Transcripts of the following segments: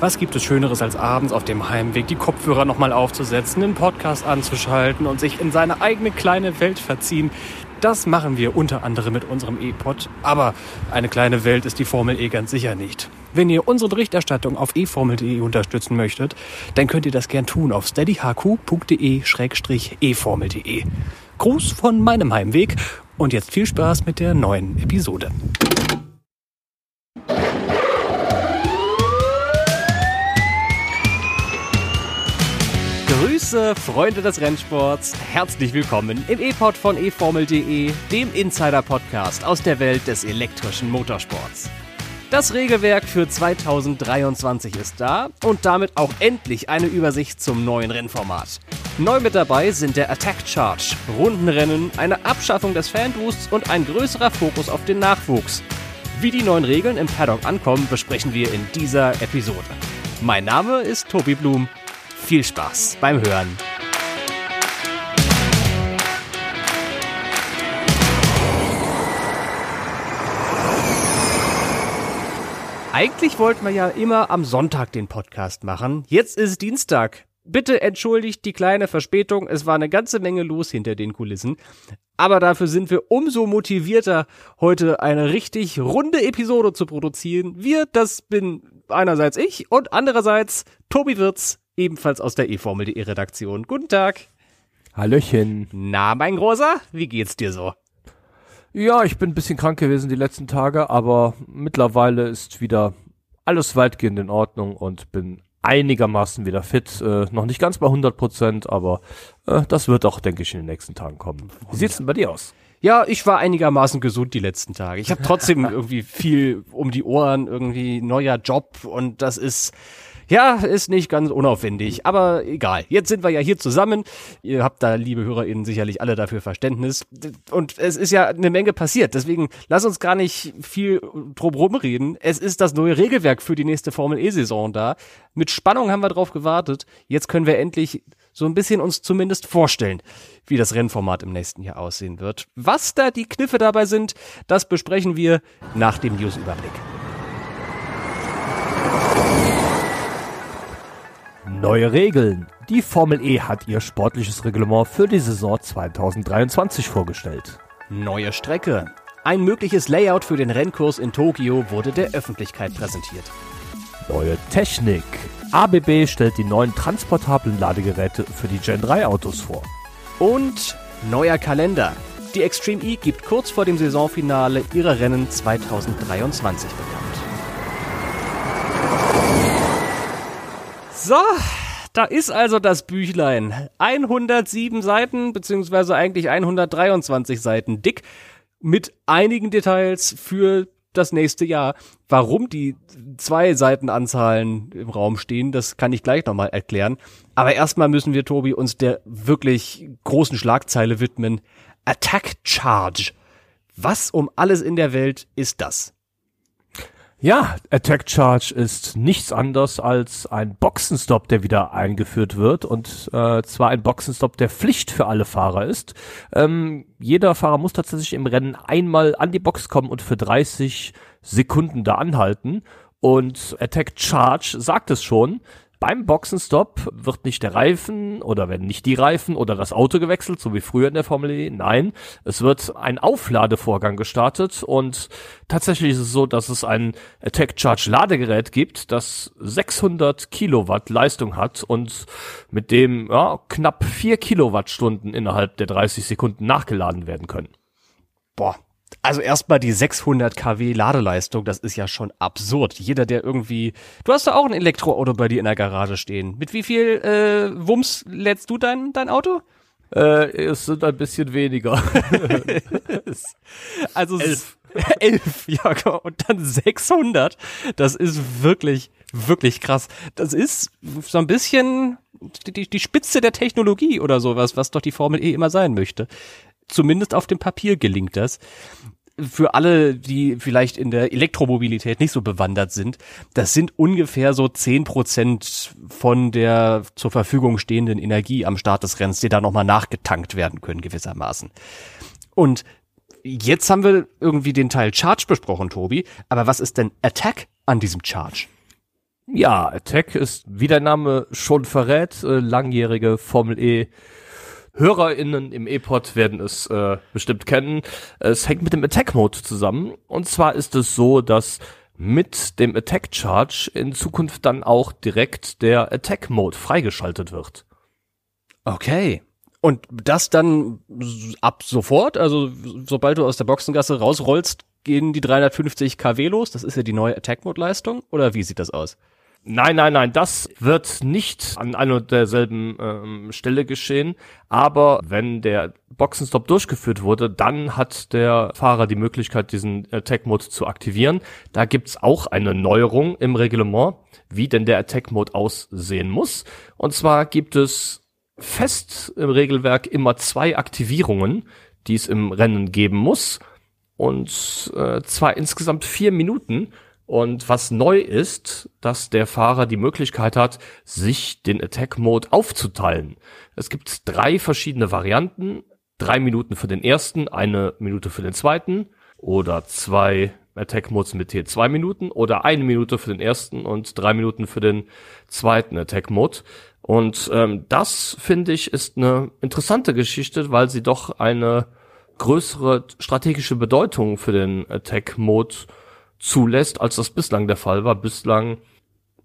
Was gibt es Schöneres als abends auf dem Heimweg die Kopfhörer nochmal aufzusetzen, einen Podcast anzuschalten und sich in seine eigene kleine Welt verziehen? Das machen wir unter anderem mit unserem E-Pod. Aber eine kleine Welt ist die Formel E ganz sicher nicht. Wenn ihr unsere Berichterstattung auf eformel.de unterstützen möchtet, dann könnt ihr das gern tun auf steadyhq.de-eformel.de. Gruß von meinem Heimweg und jetzt viel Spaß mit der neuen Episode. Grüße, Freunde des Rennsports. Herzlich willkommen im E-Pod von eFormel.de, dem Insider-Podcast aus der Welt des elektrischen Motorsports. Das Regelwerk für 2023 ist da und damit auch endlich eine Übersicht zum neuen Rennformat. Neu mit dabei sind der Attack Charge, Rundenrennen, eine Abschaffung des Fanboosts und ein größerer Fokus auf den Nachwuchs. Wie die neuen Regeln im Paddock ankommen, besprechen wir in dieser Episode. Mein Name ist Tobi Blum. Viel Spaß beim Hören. Eigentlich wollten wir ja immer am Sonntag den Podcast machen. Jetzt ist Dienstag. Bitte entschuldigt die kleine Verspätung. Es war eine ganze Menge los hinter den Kulissen. Aber dafür sind wir umso motivierter, heute eine richtig runde Episode zu produzieren. Wir, das bin einerseits ich und andererseits Tobi Wirz, ebenfalls aus der eFormel.de Redaktion. Guten Tag. Hallöchen. Na, mein Großer, wie geht's dir so? Ja, ich bin ein bisschen krank gewesen die letzten Tage, aber mittlerweile ist wieder alles weitgehend in Ordnung und bin einigermaßen wieder fit. Äh, noch nicht ganz bei 100 Prozent, aber äh, das wird auch, denke ich, in den nächsten Tagen kommen. Wie sieht's denn bei dir aus? Ja, ich war einigermaßen gesund die letzten Tage. Ich habe trotzdem irgendwie viel um die Ohren, irgendwie neuer Job und das ist ja, ist nicht ganz unaufwendig, aber egal. Jetzt sind wir ja hier zusammen. Ihr habt da, liebe HörerInnen, sicherlich alle dafür Verständnis. Und es ist ja eine Menge passiert. Deswegen lass uns gar nicht viel drum rumreden. Es ist das neue Regelwerk für die nächste Formel E-Saison da. Mit Spannung haben wir drauf gewartet. Jetzt können wir endlich so ein bisschen uns zumindest vorstellen, wie das Rennformat im nächsten Jahr aussehen wird. Was da die Kniffe dabei sind, das besprechen wir nach dem Newsüberblick. Neue Regeln. Die Formel E hat ihr sportliches Reglement für die Saison 2023 vorgestellt. Neue Strecke. Ein mögliches Layout für den Rennkurs in Tokio wurde der Öffentlichkeit präsentiert. Neue Technik. ABB stellt die neuen transportablen Ladegeräte für die Gen 3 Autos vor. Und neuer Kalender. Die Extreme E gibt kurz vor dem Saisonfinale ihre Rennen 2023 bekannt. So, da ist also das Büchlein. 107 Seiten, beziehungsweise eigentlich 123 Seiten dick, mit einigen Details für das nächste Jahr. Warum die zwei Seitenanzahlen im Raum stehen, das kann ich gleich nochmal erklären. Aber erstmal müssen wir, Tobi, uns der wirklich großen Schlagzeile widmen. Attack Charge. Was um alles in der Welt ist das? Ja, Attack Charge ist nichts anderes als ein Boxenstopp, der wieder eingeführt wird und äh, zwar ein Boxenstopp, der Pflicht für alle Fahrer ist. Ähm, jeder Fahrer muss tatsächlich im Rennen einmal an die Box kommen und für 30 Sekunden da anhalten. Und Attack Charge sagt es schon. Beim Boxenstopp wird nicht der Reifen oder werden nicht die Reifen oder das Auto gewechselt, so wie früher in der Formel E. Nein, es wird ein Aufladevorgang gestartet und tatsächlich ist es so, dass es ein Attack Charge Ladegerät gibt, das 600 Kilowatt Leistung hat und mit dem ja, knapp 4 Kilowattstunden innerhalb der 30 Sekunden nachgeladen werden können. Boah, also erstmal die 600 kW Ladeleistung, das ist ja schon absurd. Jeder, der irgendwie, du hast da auch ein Elektroauto bei dir in der Garage stehen. Mit wie viel äh, Wumms lädst du dein, dein Auto? Äh, es sind ein bisschen weniger. also elf. elf, ja, genau. und dann 600. Das ist wirklich, wirklich krass. Das ist so ein bisschen die, die Spitze der Technologie oder sowas, was doch die Formel E immer sein möchte zumindest auf dem Papier gelingt das. Für alle, die vielleicht in der Elektromobilität nicht so bewandert sind, das sind ungefähr so zehn Prozent von der zur Verfügung stehenden Energie am Start des Rennens, die da nochmal nachgetankt werden können gewissermaßen. Und jetzt haben wir irgendwie den Teil Charge besprochen, Tobi. Aber was ist denn Attack an diesem Charge? Ja, Attack ist, wie der Name schon verrät, äh, langjährige Formel E HörerInnen im E-Pod werden es äh, bestimmt kennen. Es hängt mit dem Attack Mode zusammen. Und zwar ist es so, dass mit dem Attack Charge in Zukunft dann auch direkt der Attack Mode freigeschaltet wird. Okay. Und das dann ab sofort, also sobald du aus der Boxengasse rausrollst, gehen die 350 kW los. Das ist ja die neue Attack Mode Leistung. Oder wie sieht das aus? Nein, nein, nein, das wird nicht an einer derselben ähm, Stelle geschehen. Aber wenn der Boxenstopp durchgeführt wurde, dann hat der Fahrer die Möglichkeit, diesen Attack-Mode zu aktivieren. Da gibt's auch eine Neuerung im Reglement, wie denn der Attack-Mode aussehen muss. Und zwar gibt es fest im Regelwerk immer zwei Aktivierungen, die es im Rennen geben muss. Und äh, zwar insgesamt vier Minuten. Und was neu ist, dass der Fahrer die Möglichkeit hat, sich den Attack Mode aufzuteilen. Es gibt drei verschiedene Varianten. Drei Minuten für den ersten, eine Minute für den zweiten oder zwei Attack Modes mit je zwei Minuten oder eine Minute für den ersten und drei Minuten für den zweiten Attack Mode. Und ähm, das finde ich ist eine interessante Geschichte, weil sie doch eine größere strategische Bedeutung für den Attack Mode zulässt, als das bislang der Fall war. Bislang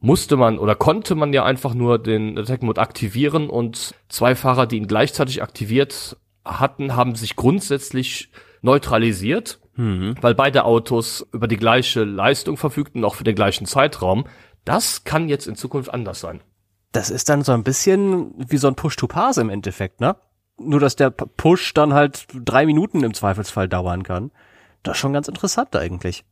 musste man oder konnte man ja einfach nur den Attack Mode aktivieren und zwei Fahrer, die ihn gleichzeitig aktiviert hatten, haben sich grundsätzlich neutralisiert, mhm. weil beide Autos über die gleiche Leistung verfügten, auch für den gleichen Zeitraum. Das kann jetzt in Zukunft anders sein. Das ist dann so ein bisschen wie so ein Push-to-Pass im Endeffekt, ne? Nur, dass der Push dann halt drei Minuten im Zweifelsfall dauern kann. Das ist schon ganz interessant eigentlich.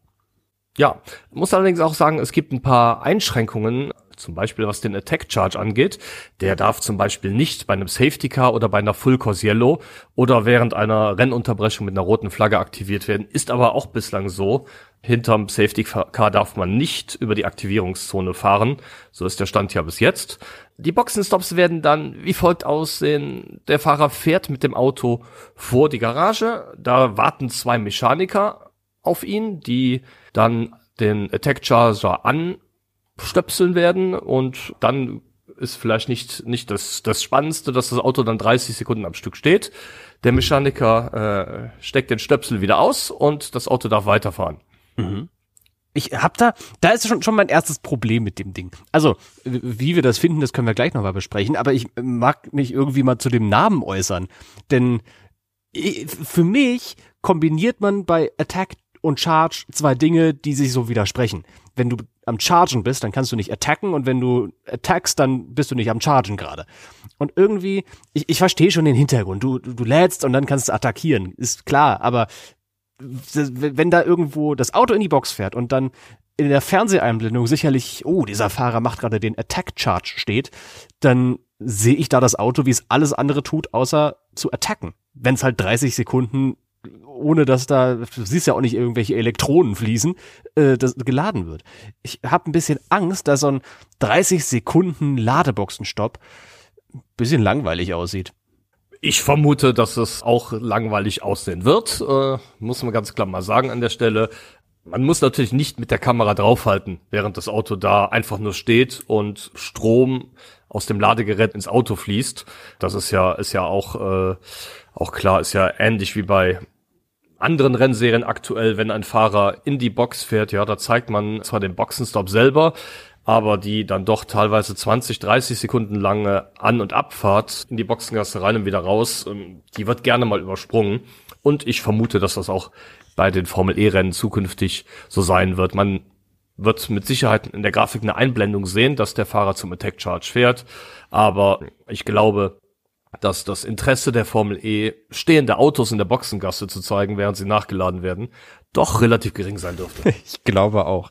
Ja, muss allerdings auch sagen, es gibt ein paar Einschränkungen, zum Beispiel was den Attack Charge angeht. Der darf zum Beispiel nicht bei einem Safety Car oder bei einer Full Course Yellow oder während einer Rennunterbrechung mit einer roten Flagge aktiviert werden. Ist aber auch bislang so. Hinterm Safety Car darf man nicht über die Aktivierungszone fahren. So ist der Stand ja bis jetzt. Die Boxenstops werden dann wie folgt aussehen. Der Fahrer fährt mit dem Auto vor die Garage. Da warten zwei Mechaniker auf ihn, die dann den Attack Charger anstöpseln werden und dann ist vielleicht nicht, nicht das, das Spannendste, dass das Auto dann 30 Sekunden am Stück steht. Der Mechaniker äh, steckt den Stöpsel wieder aus und das Auto darf weiterfahren. Mhm. Ich hab da, da ist schon, schon mein erstes Problem mit dem Ding. Also, wie wir das finden, das können wir gleich nochmal besprechen, aber ich mag mich irgendwie mal zu dem Namen äußern. Denn für mich kombiniert man bei Attack und Charge zwei Dinge, die sich so widersprechen. Wenn du am Chargen bist, dann kannst du nicht attacken und wenn du attackst, dann bist du nicht am Chargen gerade. Und irgendwie, ich, ich verstehe schon den Hintergrund. Du, du, du lädst und dann kannst du attackieren, ist klar, aber wenn da irgendwo das Auto in die Box fährt und dann in der Fernseheinblendung sicherlich, oh, dieser Fahrer macht gerade den Attack Charge steht, dann sehe ich da das Auto, wie es alles andere tut, außer zu attacken. Wenn es halt 30 Sekunden ohne dass da, du siehst ja auch nicht irgendwelche Elektronen fließen, äh, das geladen wird. Ich habe ein bisschen Angst, dass so ein 30 Sekunden Ladeboxenstopp ein bisschen langweilig aussieht. Ich vermute, dass es auch langweilig aussehen wird, äh, muss man ganz klar mal sagen an der Stelle. Man muss natürlich nicht mit der Kamera draufhalten, während das Auto da einfach nur steht und Strom aus dem Ladegerät ins Auto fließt. Das ist ja, ist ja auch, äh, auch klar, ist ja ähnlich wie bei anderen Rennserien aktuell, wenn ein Fahrer in die Box fährt, ja, da zeigt man zwar den Boxenstopp selber, aber die dann doch teilweise 20, 30 Sekunden lange An- und Abfahrt in die Boxengasse rein und wieder raus, ähm, die wird gerne mal übersprungen. Und ich vermute, dass das auch bei den Formel-E-Rennen zukünftig so sein wird. Man wird mit Sicherheit in der Grafik eine Einblendung sehen, dass der Fahrer zum Attack Charge fährt. Aber ich glaube, dass das Interesse der Formel E, stehende Autos in der Boxengasse zu zeigen, während sie nachgeladen werden, doch relativ gering sein dürfte. Ich glaube auch.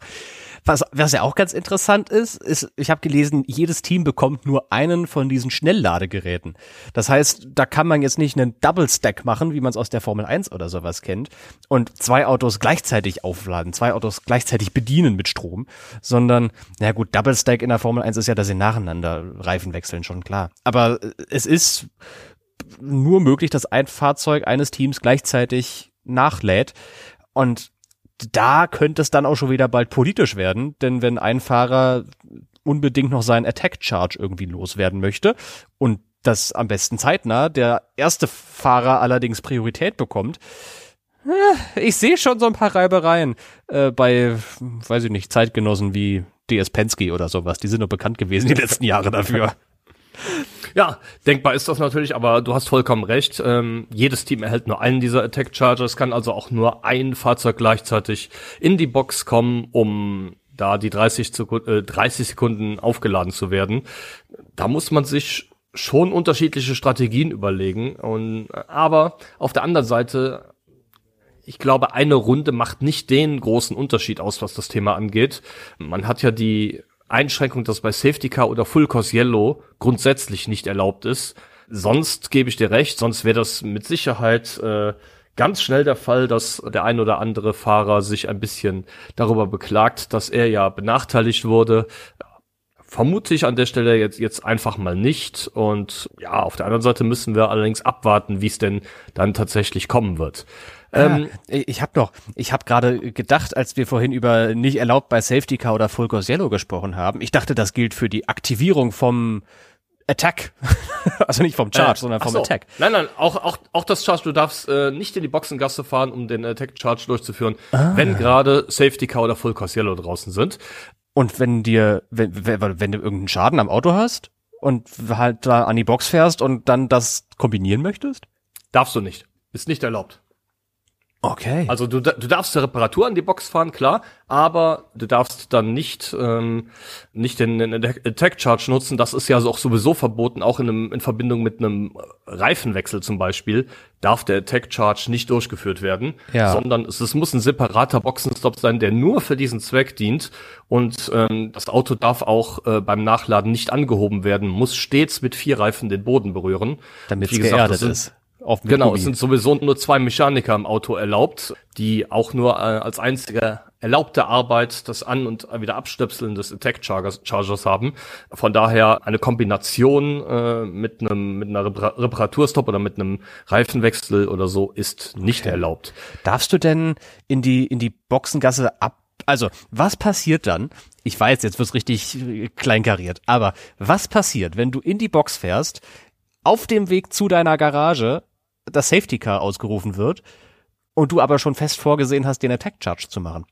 Was, was ja auch ganz interessant ist, ist, ich habe gelesen, jedes Team bekommt nur einen von diesen Schnellladegeräten. Das heißt, da kann man jetzt nicht einen Double Stack machen, wie man es aus der Formel 1 oder sowas kennt, und zwei Autos gleichzeitig aufladen, zwei Autos gleichzeitig bedienen mit Strom, sondern, na gut, Double Stack in der Formel 1 ist ja, dass sie nacheinander Reifen wechseln, schon klar. Aber es ist nur möglich, dass ein Fahrzeug eines Teams gleichzeitig nachlädt. Und da könnte es dann auch schon wieder bald politisch werden, denn wenn ein Fahrer unbedingt noch seinen Attack Charge irgendwie loswerden möchte und das am besten zeitnah der erste Fahrer allerdings Priorität bekommt. Äh, ich sehe schon so ein paar Reibereien äh, bei, weiß ich nicht, Zeitgenossen wie DS Penske oder sowas. Die sind nur bekannt gewesen die letzten Jahre dafür. Ja, denkbar ist das natürlich, aber du hast vollkommen recht. Ähm, jedes Team erhält nur einen dieser Attack Chargers, kann also auch nur ein Fahrzeug gleichzeitig in die Box kommen, um da die 30, Sekunden, äh, 30 Sekunden aufgeladen zu werden. Da muss man sich schon unterschiedliche Strategien überlegen. Und, aber auf der anderen Seite, ich glaube, eine Runde macht nicht den großen Unterschied aus, was das Thema angeht. Man hat ja die Einschränkung, dass bei Safety Car oder Full Course Yellow grundsätzlich nicht erlaubt ist. Sonst gebe ich dir recht, sonst wäre das mit Sicherheit äh, ganz schnell der Fall, dass der ein oder andere Fahrer sich ein bisschen darüber beklagt, dass er ja benachteiligt wurde. Vermute ich an der Stelle jetzt, jetzt einfach mal nicht. Und ja, auf der anderen Seite müssen wir allerdings abwarten, wie es denn dann tatsächlich kommen wird. Ähm, ja, ich habe doch, ich habe gerade gedacht, als wir vorhin über nicht erlaubt bei Safety Car oder Full Course Yellow gesprochen haben, ich dachte, das gilt für die Aktivierung vom Attack. also nicht vom Charge, äh, sondern vom so. Attack. Nein, nein, auch, auch, auch das Charge, du darfst äh, nicht in die Boxengasse fahren, um den Attack Charge durchzuführen, ah. wenn gerade Safety Car oder Full Course Yellow draußen sind. Und wenn dir, wenn, wenn, wenn du irgendeinen Schaden am Auto hast und halt da an die Box fährst und dann das kombinieren möchtest? Darfst du nicht. Ist nicht erlaubt. Okay. Also du, du darfst zur Reparatur an die Box fahren, klar, aber du darfst dann nicht ähm, nicht den, den Attack Charge nutzen. Das ist ja auch sowieso verboten, auch in, einem, in Verbindung mit einem Reifenwechsel zum Beispiel darf der Attack Charge nicht durchgeführt werden, ja. sondern es, es muss ein separater Boxenstopp sein, der nur für diesen Zweck dient und ähm, das Auto darf auch äh, beim Nachladen nicht angehoben werden, muss stets mit vier Reifen den Boden berühren. Damit es geerdet ist auf genau, es sind sowieso nur zwei Mechaniker im Auto erlaubt, die auch nur äh, als einzige erlaubte Arbeit das An- und wieder Abstöpseln des Attack Chargers, Chargers haben. Von daher eine Kombination äh, mit einem mit einer Reparaturstop oder mit einem Reifenwechsel oder so ist nicht okay. erlaubt. Darfst du denn in die in die Boxengasse ab also, was passiert dann? Ich weiß, jetzt wird's richtig kleinkariert, aber was passiert, wenn du in die Box fährst, auf dem Weg zu deiner Garage das Safety Car ausgerufen wird und du aber schon fest vorgesehen hast, den Attack Charge zu machen.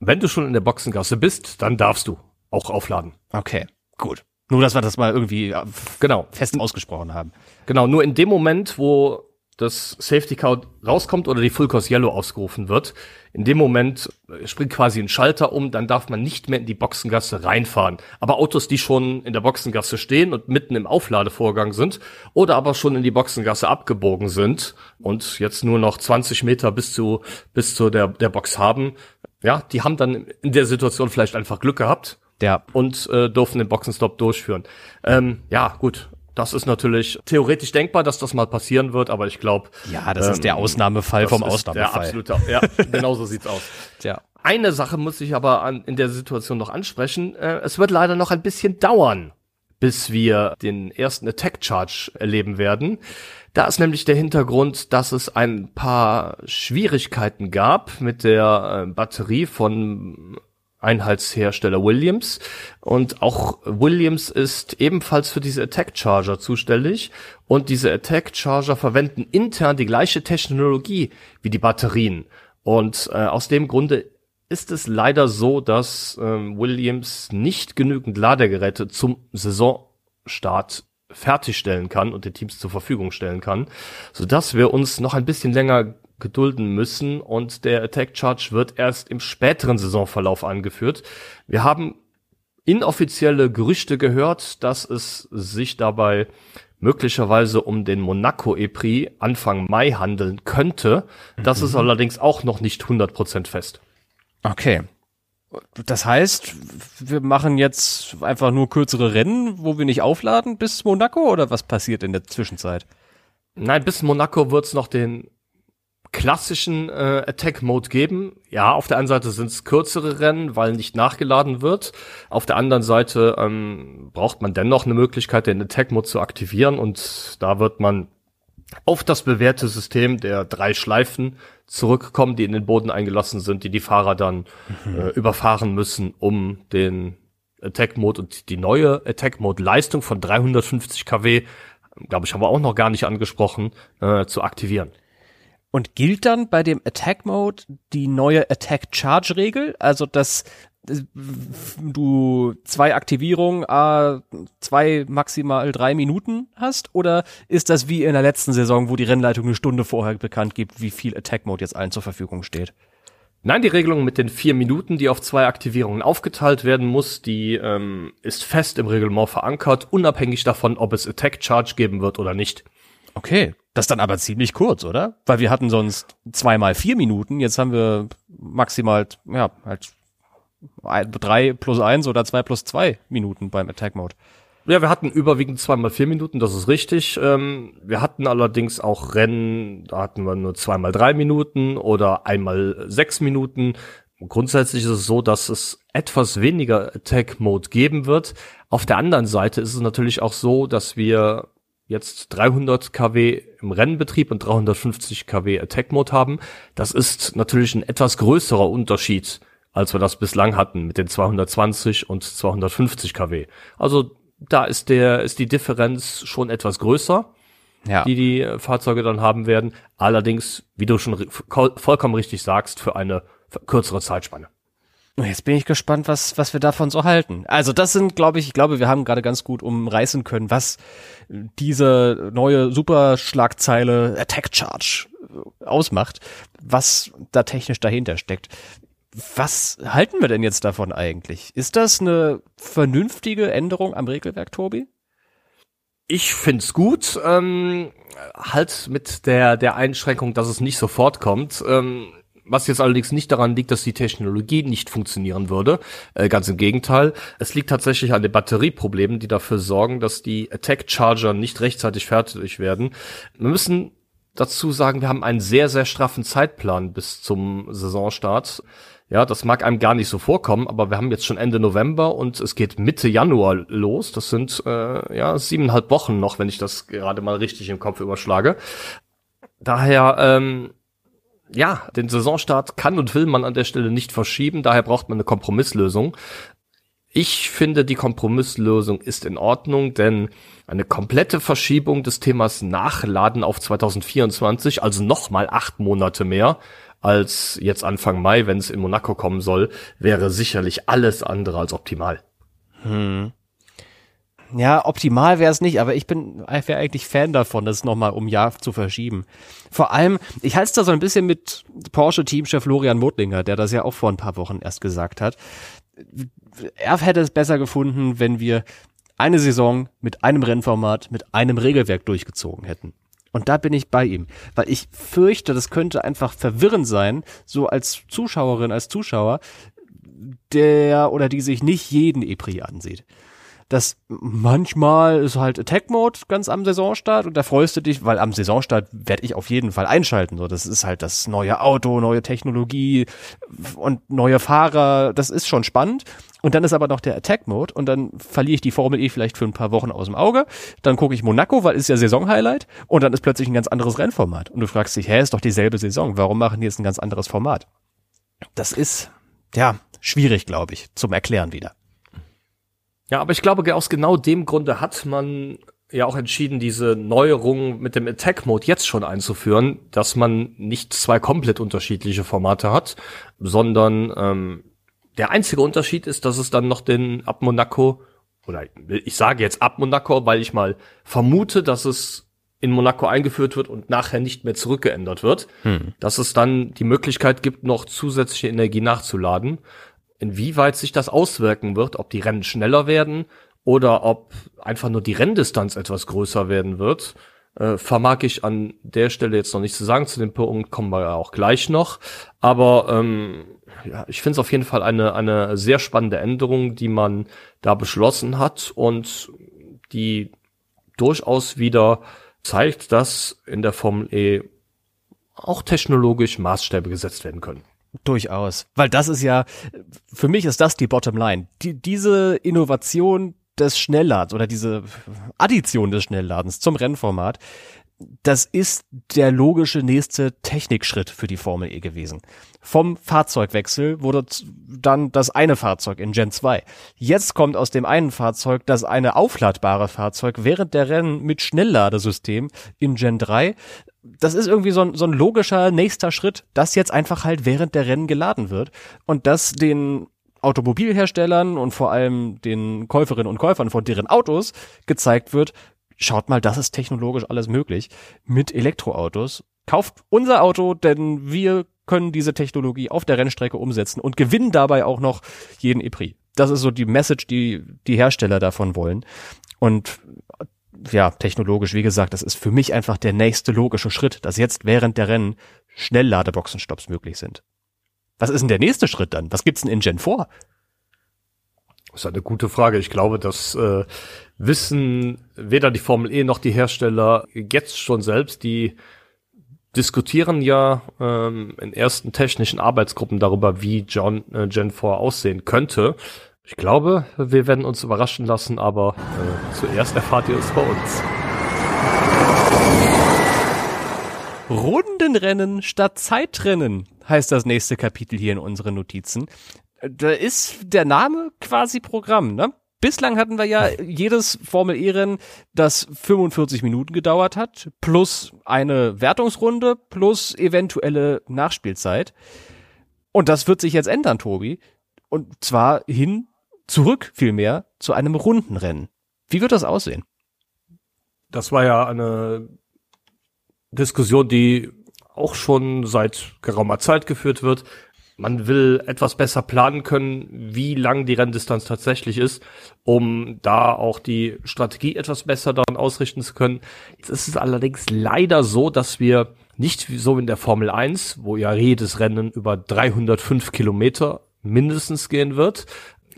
Wenn du schon in der Boxengasse bist, dann darfst du auch aufladen. Okay, gut. Nur, dass wir das mal irgendwie äh, genau. fest ausgesprochen haben. Genau, nur in dem Moment, wo das Safety Car rauskommt oder die Full Course Yellow ausgerufen wird, in dem Moment springt quasi ein Schalter um, dann darf man nicht mehr in die Boxengasse reinfahren. Aber Autos, die schon in der Boxengasse stehen und mitten im Aufladevorgang sind oder aber schon in die Boxengasse abgebogen sind und jetzt nur noch 20 Meter bis zu, bis zu der, der Box haben, ja, die haben dann in der Situation vielleicht einfach Glück gehabt. Ja. Und äh, durften den Boxenstopp durchführen. Ähm, ja, gut. Das ist natürlich theoretisch denkbar, dass das mal passieren wird, aber ich glaube. Ja, das ähm, ist der Ausnahmefall vom Ausnahmefall. Der absolute, ja, genau so sieht's aus. Ja. Eine Sache muss ich aber an, in der Situation noch ansprechen. Äh, es wird leider noch ein bisschen dauern, bis wir den ersten Attack Charge erleben werden. Da ist nämlich der Hintergrund, dass es ein paar Schwierigkeiten gab mit der äh, Batterie von Einheitshersteller Williams. Und auch Williams ist ebenfalls für diese Attack Charger zuständig. Und diese Attack Charger verwenden intern die gleiche Technologie wie die Batterien. Und äh, aus dem Grunde ist es leider so, dass ähm, Williams nicht genügend Ladegeräte zum Saisonstart fertigstellen kann und den Teams zur Verfügung stellen kann, so dass wir uns noch ein bisschen länger gedulden müssen und der Attack Charge wird erst im späteren Saisonverlauf angeführt. Wir haben inoffizielle Gerüchte gehört, dass es sich dabei möglicherweise um den Monaco E-Prix Anfang Mai handeln könnte. Das mhm. ist allerdings auch noch nicht 100% fest. Okay. Das heißt, wir machen jetzt einfach nur kürzere Rennen, wo wir nicht aufladen bis Monaco oder was passiert in der Zwischenzeit? Nein, bis Monaco wird's noch den klassischen äh, Attack-Mode geben. Ja, auf der einen Seite sind es kürzere Rennen, weil nicht nachgeladen wird. Auf der anderen Seite ähm, braucht man dennoch eine Möglichkeit, den Attack-Mode zu aktivieren und da wird man auf das bewährte System der drei Schleifen zurückkommen, die in den Boden eingelassen sind, die die Fahrer dann mhm. äh, überfahren müssen, um den Attack Mode und die neue Attack Mode Leistung von 350 kW, glaube ich, haben wir auch noch gar nicht angesprochen, äh, zu aktivieren. Und gilt dann bei dem Attack Mode die neue Attack Charge Regel? Also, dass du zwei Aktivierungen, äh, zwei maximal drei Minuten hast? Oder ist das wie in der letzten Saison, wo die Rennleitung eine Stunde vorher bekannt gibt, wie viel Attack Mode jetzt allen zur Verfügung steht? Nein, die Regelung mit den vier Minuten, die auf zwei Aktivierungen aufgeteilt werden muss, die ähm, ist fest im Reglement verankert, unabhängig davon, ob es Attack Charge geben wird oder nicht. Okay, das ist dann aber ziemlich kurz, oder? Weil wir hatten sonst zweimal vier Minuten, jetzt haben wir maximal, ja, halt drei plus eins oder zwei plus zwei Minuten beim Attack Mode. Ja, wir hatten überwiegend zweimal vier Minuten, das ist richtig. Ähm, wir hatten allerdings auch Rennen, da hatten wir nur zweimal drei Minuten oder einmal sechs Minuten. Grundsätzlich ist es so, dass es etwas weniger Attack Mode geben wird. Auf der anderen Seite ist es natürlich auch so, dass wir jetzt 300 kW im Rennbetrieb und 350 kW Attack Mode haben. Das ist natürlich ein etwas größerer Unterschied, als wir das bislang hatten mit den 220 und 250 kW. Also da ist der, ist die Differenz schon etwas größer, ja. die die äh, Fahrzeuge dann haben werden. Allerdings, wie du schon vollkommen richtig sagst, für eine kürzere Zeitspanne. Jetzt bin ich gespannt, was, was wir davon so halten. Also das sind, glaube ich, ich glaube, wir haben gerade ganz gut umreißen können, was diese neue Superschlagzeile Attack Charge ausmacht, was da technisch dahinter steckt. Was halten wir denn jetzt davon eigentlich? Ist das eine vernünftige Änderung am Regelwerk, Tobi? Ich find's gut, ähm, halt mit der, der Einschränkung, dass es nicht sofort kommt. Ähm, was jetzt allerdings nicht daran liegt, dass die Technologie nicht funktionieren würde. Äh, ganz im Gegenteil. Es liegt tatsächlich an den Batterieproblemen, die dafür sorgen, dass die Attack Charger nicht rechtzeitig fertig werden. Wir müssen dazu sagen, wir haben einen sehr, sehr straffen Zeitplan bis zum Saisonstart. Ja, das mag einem gar nicht so vorkommen, aber wir haben jetzt schon Ende November und es geht Mitte Januar los. Das sind äh, ja siebeneinhalb Wochen noch, wenn ich das gerade mal richtig im Kopf überschlage. Daher, ähm, ja, den Saisonstart kann und will man an der Stelle nicht verschieben. Daher braucht man eine Kompromisslösung. Ich finde, die Kompromisslösung ist in Ordnung, denn eine komplette Verschiebung des Themas Nachladen auf 2024, also nochmal acht Monate mehr, als jetzt Anfang Mai, wenn es in Monaco kommen soll, wäre sicherlich alles andere als optimal. Hm. Ja, optimal wäre es nicht, aber ich bin wäre eigentlich Fan davon, das nochmal um Jahr zu verschieben. Vor allem, ich halte es da so ein bisschen mit Porsche-Teamchef Florian Motlinger, der das ja auch vor ein paar Wochen erst gesagt hat. Er hätte es besser gefunden, wenn wir eine Saison mit einem Rennformat, mit einem Regelwerk durchgezogen hätten. Und da bin ich bei ihm, weil ich fürchte, das könnte einfach verwirrend sein, so als Zuschauerin, als Zuschauer, der oder die sich nicht jeden EPRI ansieht dass manchmal ist halt Attack Mode ganz am Saisonstart und da freust du dich, weil am Saisonstart werde ich auf jeden Fall einschalten. So, das ist halt das neue Auto, neue Technologie und neue Fahrer. Das ist schon spannend. Und dann ist aber noch der Attack Mode und dann verliere ich die Formel E vielleicht für ein paar Wochen aus dem Auge. Dann gucke ich Monaco, weil ist ja Saisonhighlight und dann ist plötzlich ein ganz anderes Rennformat. Und du fragst dich, hä, ist doch dieselbe Saison. Warum machen die jetzt ein ganz anderes Format? Das ist, ja, schwierig, glaube ich, zum Erklären wieder. Ja, aber ich glaube, aus genau dem Grunde hat man ja auch entschieden, diese Neuerung mit dem Attack Mode jetzt schon einzuführen, dass man nicht zwei komplett unterschiedliche Formate hat, sondern ähm, der einzige Unterschied ist, dass es dann noch den ab Monaco oder ich sage jetzt ab Monaco, weil ich mal vermute, dass es in Monaco eingeführt wird und nachher nicht mehr zurückgeändert wird, hm. dass es dann die Möglichkeit gibt, noch zusätzliche Energie nachzuladen inwieweit sich das auswirken wird, ob die Rennen schneller werden oder ob einfach nur die Renndistanz etwas größer werden wird, äh, vermag ich an der Stelle jetzt noch nicht zu sagen. Zu dem Punkt kommen wir ja auch gleich noch. Aber ähm, ja, ich finde es auf jeden Fall eine, eine sehr spannende Änderung, die man da beschlossen hat und die durchaus wieder zeigt, dass in der Formel E auch technologisch Maßstäbe gesetzt werden können. Durchaus. Weil das ist ja, für mich ist das die Bottomline. Die, diese Innovation des Schnellladens oder diese Addition des Schnellladens zum Rennformat, das ist der logische nächste Technikschritt für die Formel E gewesen. Vom Fahrzeugwechsel wurde dann das eine Fahrzeug in Gen 2. Jetzt kommt aus dem einen Fahrzeug das eine aufladbare Fahrzeug während der Rennen mit Schnellladesystem in Gen 3. Das ist irgendwie so ein, so ein logischer nächster Schritt, dass jetzt einfach halt während der Rennen geladen wird und dass den Automobilherstellern und vor allem den Käuferinnen und Käufern von deren Autos gezeigt wird, schaut mal, das ist technologisch alles möglich mit Elektroautos. Kauft unser Auto, denn wir können diese Technologie auf der Rennstrecke umsetzen und gewinnen dabei auch noch jeden EPRI. Das ist so die Message, die die Hersteller davon wollen. Und ja, technologisch, wie gesagt, das ist für mich einfach der nächste logische Schritt, dass jetzt während der Rennen Schnellladeboxenstopps möglich sind. Was ist denn der nächste Schritt dann? Was gibt's denn in Gen 4? Das ist eine gute Frage. Ich glaube, das äh, wissen weder die Formel E noch die Hersteller jetzt schon selbst. Die diskutieren ja ähm, in ersten technischen Arbeitsgruppen darüber, wie John, äh, Gen 4 aussehen könnte. Ich glaube, wir werden uns überraschen lassen, aber äh, zuerst erfahrt ihr es bei uns. Rundenrennen statt Zeitrennen heißt das nächste Kapitel hier in unseren Notizen da ist der Name quasi Programm, ne? Bislang hatten wir ja jedes Formel E-Rennen, das 45 Minuten gedauert hat, plus eine Wertungsrunde, plus eventuelle Nachspielzeit. Und das wird sich jetzt ändern, Tobi. Und zwar hin, zurück vielmehr, zu einem Rundenrennen. Wie wird das aussehen? Das war ja eine Diskussion, die auch schon seit geraumer Zeit geführt wird man will etwas besser planen können, wie lang die Renndistanz tatsächlich ist, um da auch die Strategie etwas besser daran ausrichten zu können. Jetzt ist es allerdings leider so, dass wir nicht so in der Formel 1, wo ja jedes Rennen über 305 Kilometer mindestens gehen wird,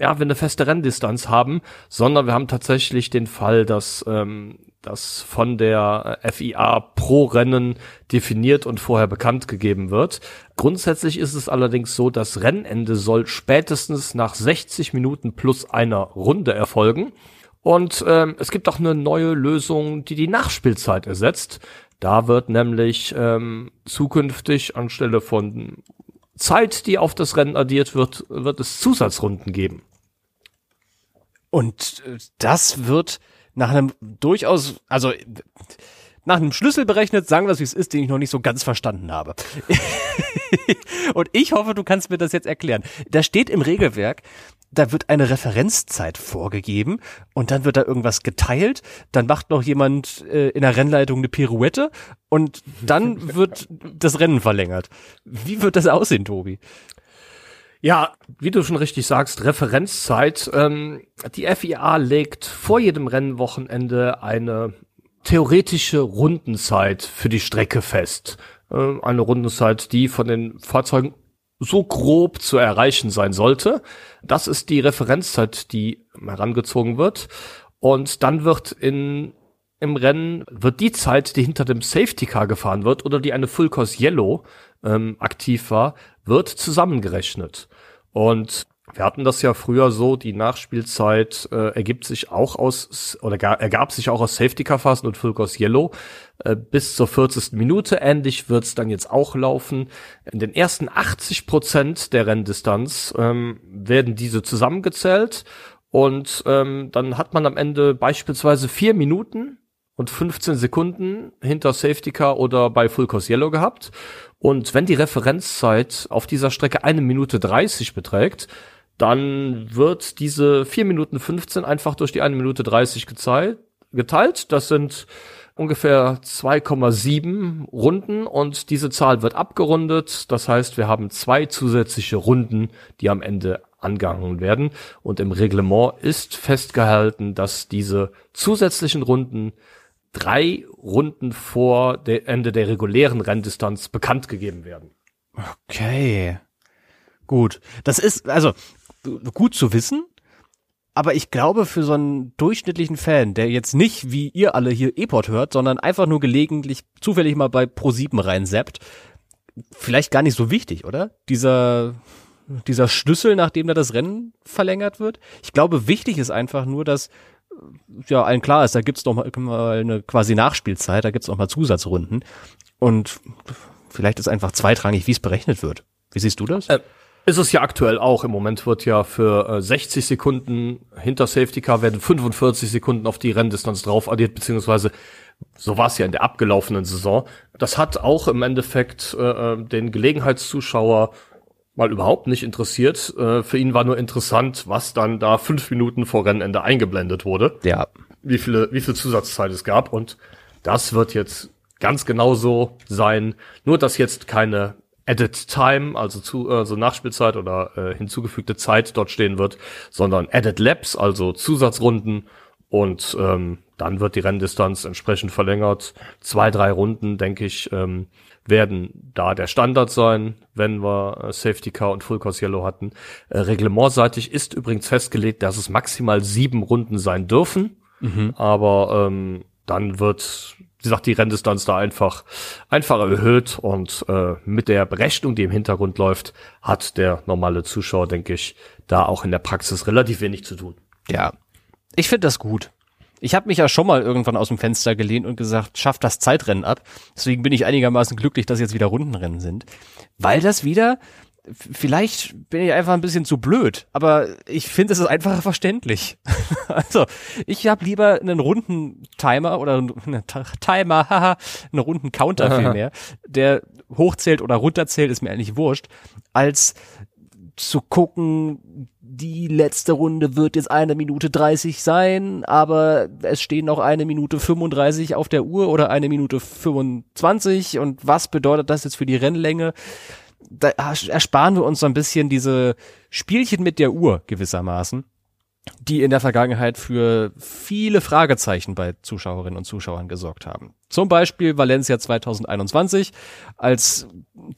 ja, wir eine feste Renndistanz haben, sondern wir haben tatsächlich den Fall, dass ähm, das von der FIA pro Rennen definiert und vorher bekannt gegeben wird. Grundsätzlich ist es allerdings so, das Rennende soll spätestens nach 60 Minuten plus einer Runde erfolgen. Und ähm, es gibt auch eine neue Lösung, die die Nachspielzeit ersetzt. Da wird nämlich ähm, zukünftig anstelle von Zeit, die auf das Rennen addiert wird, wird es Zusatzrunden geben. Und äh, das wird nach einem durchaus, also nach einem Schlüssel berechnet, sagen wir es wie es ist, den ich noch nicht so ganz verstanden habe. und ich hoffe, du kannst mir das jetzt erklären. Da steht im Regelwerk, da wird eine Referenzzeit vorgegeben und dann wird da irgendwas geteilt, dann macht noch jemand äh, in der Rennleitung eine Pirouette und dann wird das Rennen verlängert. Wie wird das aussehen, Tobi? Ja, wie du schon richtig sagst, Referenzzeit. Ähm, die FIA legt vor jedem Rennwochenende eine theoretische Rundenzeit für die Strecke fest. Äh, eine Rundenzeit, die von den Fahrzeugen so grob zu erreichen sein sollte. Das ist die Referenzzeit, die herangezogen wird. Und dann wird in im Rennen wird die Zeit, die hinter dem Safety Car gefahren wird oder die eine Full Course Yellow ähm, aktiv war, wird zusammengerechnet. Und wir hatten das ja früher so, die Nachspielzeit äh, ergibt sich auch aus, oder ergab sich auch aus Safety Car Phasen und Full Course Yellow äh, bis zur 40. Minute. Ähnlich wird's dann jetzt auch laufen. In den ersten 80 Prozent der Renndistanz ähm, werden diese zusammengezählt und ähm, dann hat man am Ende beispielsweise vier Minuten und 15 Sekunden hinter Safety Car oder bei Full Course Yellow gehabt. Und wenn die Referenzzeit auf dieser Strecke eine Minute 30 beträgt, dann wird diese vier Minuten 15 einfach durch die eine Minute 30 geteilt. Das sind ungefähr 2,7 Runden und diese Zahl wird abgerundet. Das heißt, wir haben zwei zusätzliche Runden, die am Ende angehangen werden. Und im Reglement ist festgehalten, dass diese zusätzlichen Runden drei Runden vor der Ende der regulären Renndistanz bekannt gegeben werden. Okay. Gut. Das ist, also, gut zu wissen. Aber ich glaube, für so einen durchschnittlichen Fan, der jetzt nicht wie ihr alle hier E-Port hört, sondern einfach nur gelegentlich zufällig mal bei Pro7 reinseppt, vielleicht gar nicht so wichtig, oder? Dieser, dieser Schlüssel, nachdem da das Rennen verlängert wird. Ich glaube, wichtig ist einfach nur, dass ja allen klar ist, da gibt's mal, mal eine quasi Nachspielzeit, da gibt's noch mal Zusatzrunden und vielleicht ist einfach zweitrangig, wie es berechnet wird. Wie siehst du das? Äh, ist es ja aktuell auch. Im Moment wird ja für äh, 60 Sekunden hinter Safety Car werden 45 Sekunden auf die Renndistanz drauf addiert, beziehungsweise so war es ja in der abgelaufenen Saison. Das hat auch im Endeffekt äh, äh, den Gelegenheitszuschauer mal überhaupt nicht interessiert. Äh, für ihn war nur interessant, was dann da fünf Minuten vor Rennende eingeblendet wurde. Ja. Wie viele, wie viel Zusatzzeit es gab. Und das wird jetzt ganz genauso sein. Nur, dass jetzt keine Added Time, also zu, also Nachspielzeit oder äh, hinzugefügte Zeit dort stehen wird, sondern Added Laps, also Zusatzrunden und ähm, dann wird die Renndistanz entsprechend verlängert. Zwei, drei Runden, denke ich, ähm, werden da der Standard sein, wenn wir äh, Safety Car und Full Course Yellow hatten. Äh, reglementseitig ist übrigens festgelegt, dass es maximal sieben Runden sein dürfen. Mhm. Aber ähm, dann wird wie gesagt, die Renndistanz da einfach, einfach erhöht und äh, mit der Berechnung, die im Hintergrund läuft, hat der normale Zuschauer, denke ich, da auch in der Praxis relativ wenig zu tun. Ja, ich finde das gut. Ich habe mich ja schon mal irgendwann aus dem Fenster gelehnt und gesagt, schafft das Zeitrennen ab. Deswegen bin ich einigermaßen glücklich, dass jetzt wieder Rundenrennen sind. Weil das wieder vielleicht bin ich einfach ein bisschen zu blöd, aber ich finde, es ist einfach verständlich. also, ich habe lieber einen runden Timer oder einen Timer, haha, einen runden Counter vielmehr, der hochzählt oder runterzählt, ist mir eigentlich wurscht, als zu gucken, die letzte Runde wird jetzt eine Minute 30 sein, aber es stehen noch eine Minute 35 auf der Uhr oder eine Minute 25 und was bedeutet das jetzt für die Rennlänge? da ersparen wir uns so ein bisschen diese Spielchen mit der Uhr gewissermaßen, die in der Vergangenheit für viele Fragezeichen bei Zuschauerinnen und Zuschauern gesorgt haben. Zum Beispiel Valencia 2021, als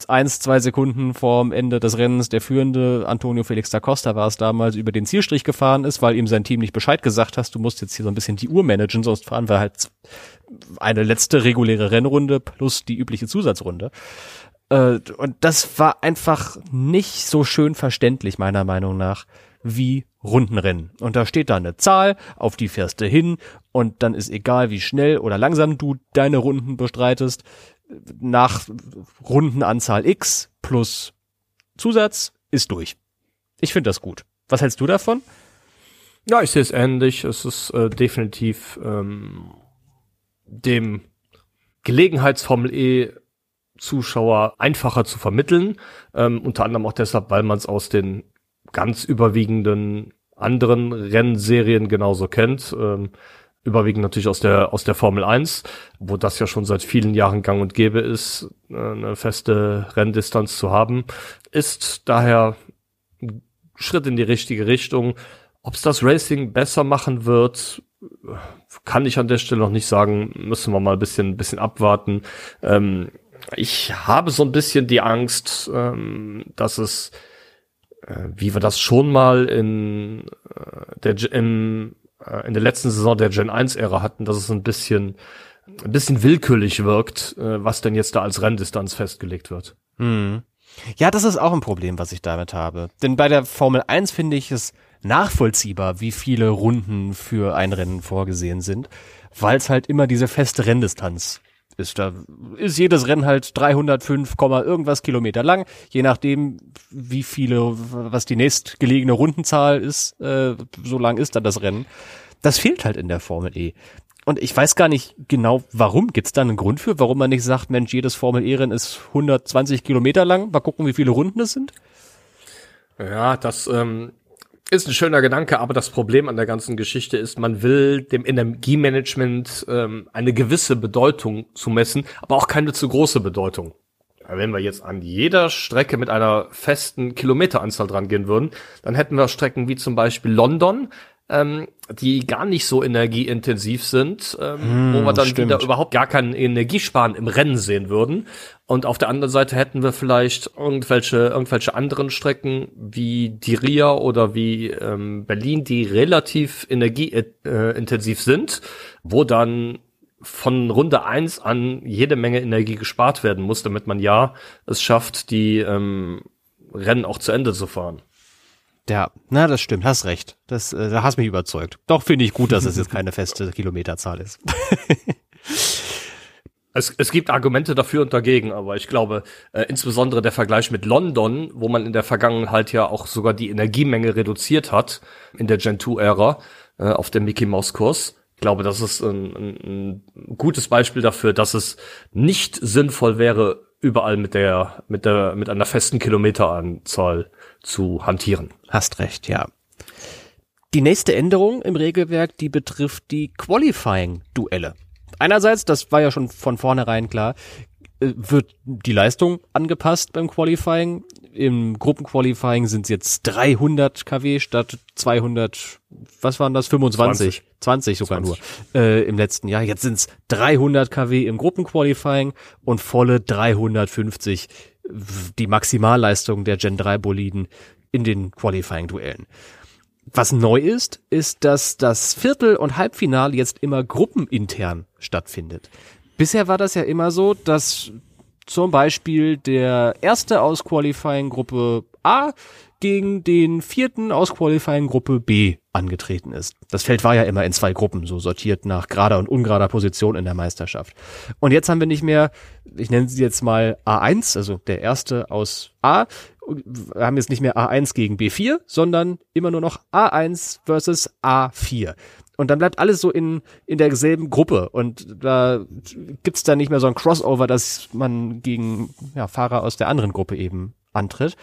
eins, zwei Sekunden vorm Ende des Rennens der führende Antonio Felix da Costa war es damals über den Zielstrich gefahren ist, weil ihm sein Team nicht Bescheid gesagt hast, du musst jetzt hier so ein bisschen die Uhr managen, sonst fahren wir halt eine letzte reguläre Rennrunde plus die übliche Zusatzrunde. Äh, und das war einfach nicht so schön verständlich, meiner Meinung nach, wie Rundenrennen. Und da steht da eine Zahl, auf die fährst du hin und dann ist egal, wie schnell oder langsam du deine Runden bestreitest, nach Rundenanzahl X plus Zusatz ist durch. Ich finde das gut. Was hältst du davon? Ja, ich sehe es ähnlich. Es ist äh, definitiv ähm, dem Gelegenheitsformel E Zuschauer einfacher zu vermitteln. Ähm, unter anderem auch deshalb, weil man es aus den ganz überwiegenden anderen Rennserien genauso kennt. Ähm, überwiegend natürlich aus der aus der Formel 1, wo das ja schon seit vielen Jahren gang und gäbe ist, äh, eine feste Renndistanz zu haben, ist daher ein Schritt in die richtige Richtung. Ob es das Racing besser machen wird, kann ich an der Stelle noch nicht sagen. Müssen wir mal ein bisschen, bisschen abwarten. Ähm, ich habe so ein bisschen die Angst, ähm, dass es, äh, wie wir das schon mal in äh, der im, äh, in der letzten Saison der Gen 1 Ära hatten, dass es ein bisschen ein bisschen willkürlich wirkt, äh, was denn jetzt da als Renndistanz festgelegt wird. Hm. Ja, das ist auch ein Problem, was ich damit habe. Denn bei der Formel 1 finde ich es nachvollziehbar, wie viele Runden für ein Rennen vorgesehen sind, weil es halt immer diese feste Renndistanz ist da ist jedes Rennen halt 305, irgendwas Kilometer lang, je nachdem wie viele, was die nächstgelegene Rundenzahl ist, äh, so lang ist dann das Rennen. Das fehlt halt in der Formel E. Und ich weiß gar nicht genau, warum. Gibt es da einen Grund für, warum man nicht sagt, Mensch, jedes Formel E-Rennen ist 120 Kilometer lang. Mal gucken, wie viele Runden es sind. Ja, das ähm, ist ein schöner Gedanke, aber das Problem an der ganzen Geschichte ist, man will dem Energiemanagement ähm, eine gewisse Bedeutung zumessen, aber auch keine zu große Bedeutung. Wenn wir jetzt an jeder Strecke mit einer festen Kilometeranzahl dran gehen würden, dann hätten wir Strecken wie zum Beispiel London, ähm, die gar nicht so energieintensiv sind, ähm, hm, wo wir dann stimmt. wieder überhaupt gar keinen Energiesparen im Rennen sehen würden. Und auf der anderen Seite hätten wir vielleicht irgendwelche, irgendwelche anderen Strecken wie die Ria oder wie ähm, Berlin, die relativ energieintensiv sind, wo dann von Runde eins an jede Menge Energie gespart werden muss, damit man ja es schafft, die ähm, Rennen auch zu Ende zu fahren. Ja, na, das stimmt, hast recht. Das, äh, da hast mich überzeugt. Doch finde ich gut, dass es jetzt keine feste Kilometerzahl ist. Es, es gibt Argumente dafür und dagegen, aber ich glaube, äh, insbesondere der Vergleich mit London, wo man in der Vergangenheit ja auch sogar die Energiemenge reduziert hat in der Gen 2-Ära äh, auf dem Mickey Mouse Kurs. Ich glaube, das ist ein, ein, ein gutes Beispiel dafür, dass es nicht sinnvoll wäre, überall mit der, mit der, mit einer festen Kilometeranzahl zu hantieren. Hast recht, ja. Die nächste Änderung im Regelwerk, die betrifft die Qualifying-Duelle. Einerseits, das war ja schon von vornherein klar, äh, wird die Leistung angepasst beim Qualifying. Im Gruppenqualifying sind es jetzt 300 kW statt 200, was waren das? 25, 20, 20 sogar 20. nur äh, im letzten Jahr. Jetzt sind es 300 kW im Gruppenqualifying und volle 350 die Maximalleistung der Gen 3 Boliden in den Qualifying-Duellen. Was neu ist, ist, dass das Viertel- und Halbfinale jetzt immer gruppenintern stattfindet. Bisher war das ja immer so, dass zum Beispiel der erste aus Qualifying Gruppe A gegen den vierten aus Qualifying Gruppe B angetreten ist. Das Feld war ja immer in zwei Gruppen, so sortiert nach gerader und ungerader Position in der Meisterschaft. Und jetzt haben wir nicht mehr, ich nenne sie jetzt mal A1, also der erste aus A. Wir haben jetzt nicht mehr A1 gegen B4, sondern immer nur noch A1 versus A4. Und dann bleibt alles so in, in derselben Gruppe. Und da gibt's dann nicht mehr so ein Crossover, dass man gegen ja, Fahrer aus der anderen Gruppe eben antritt,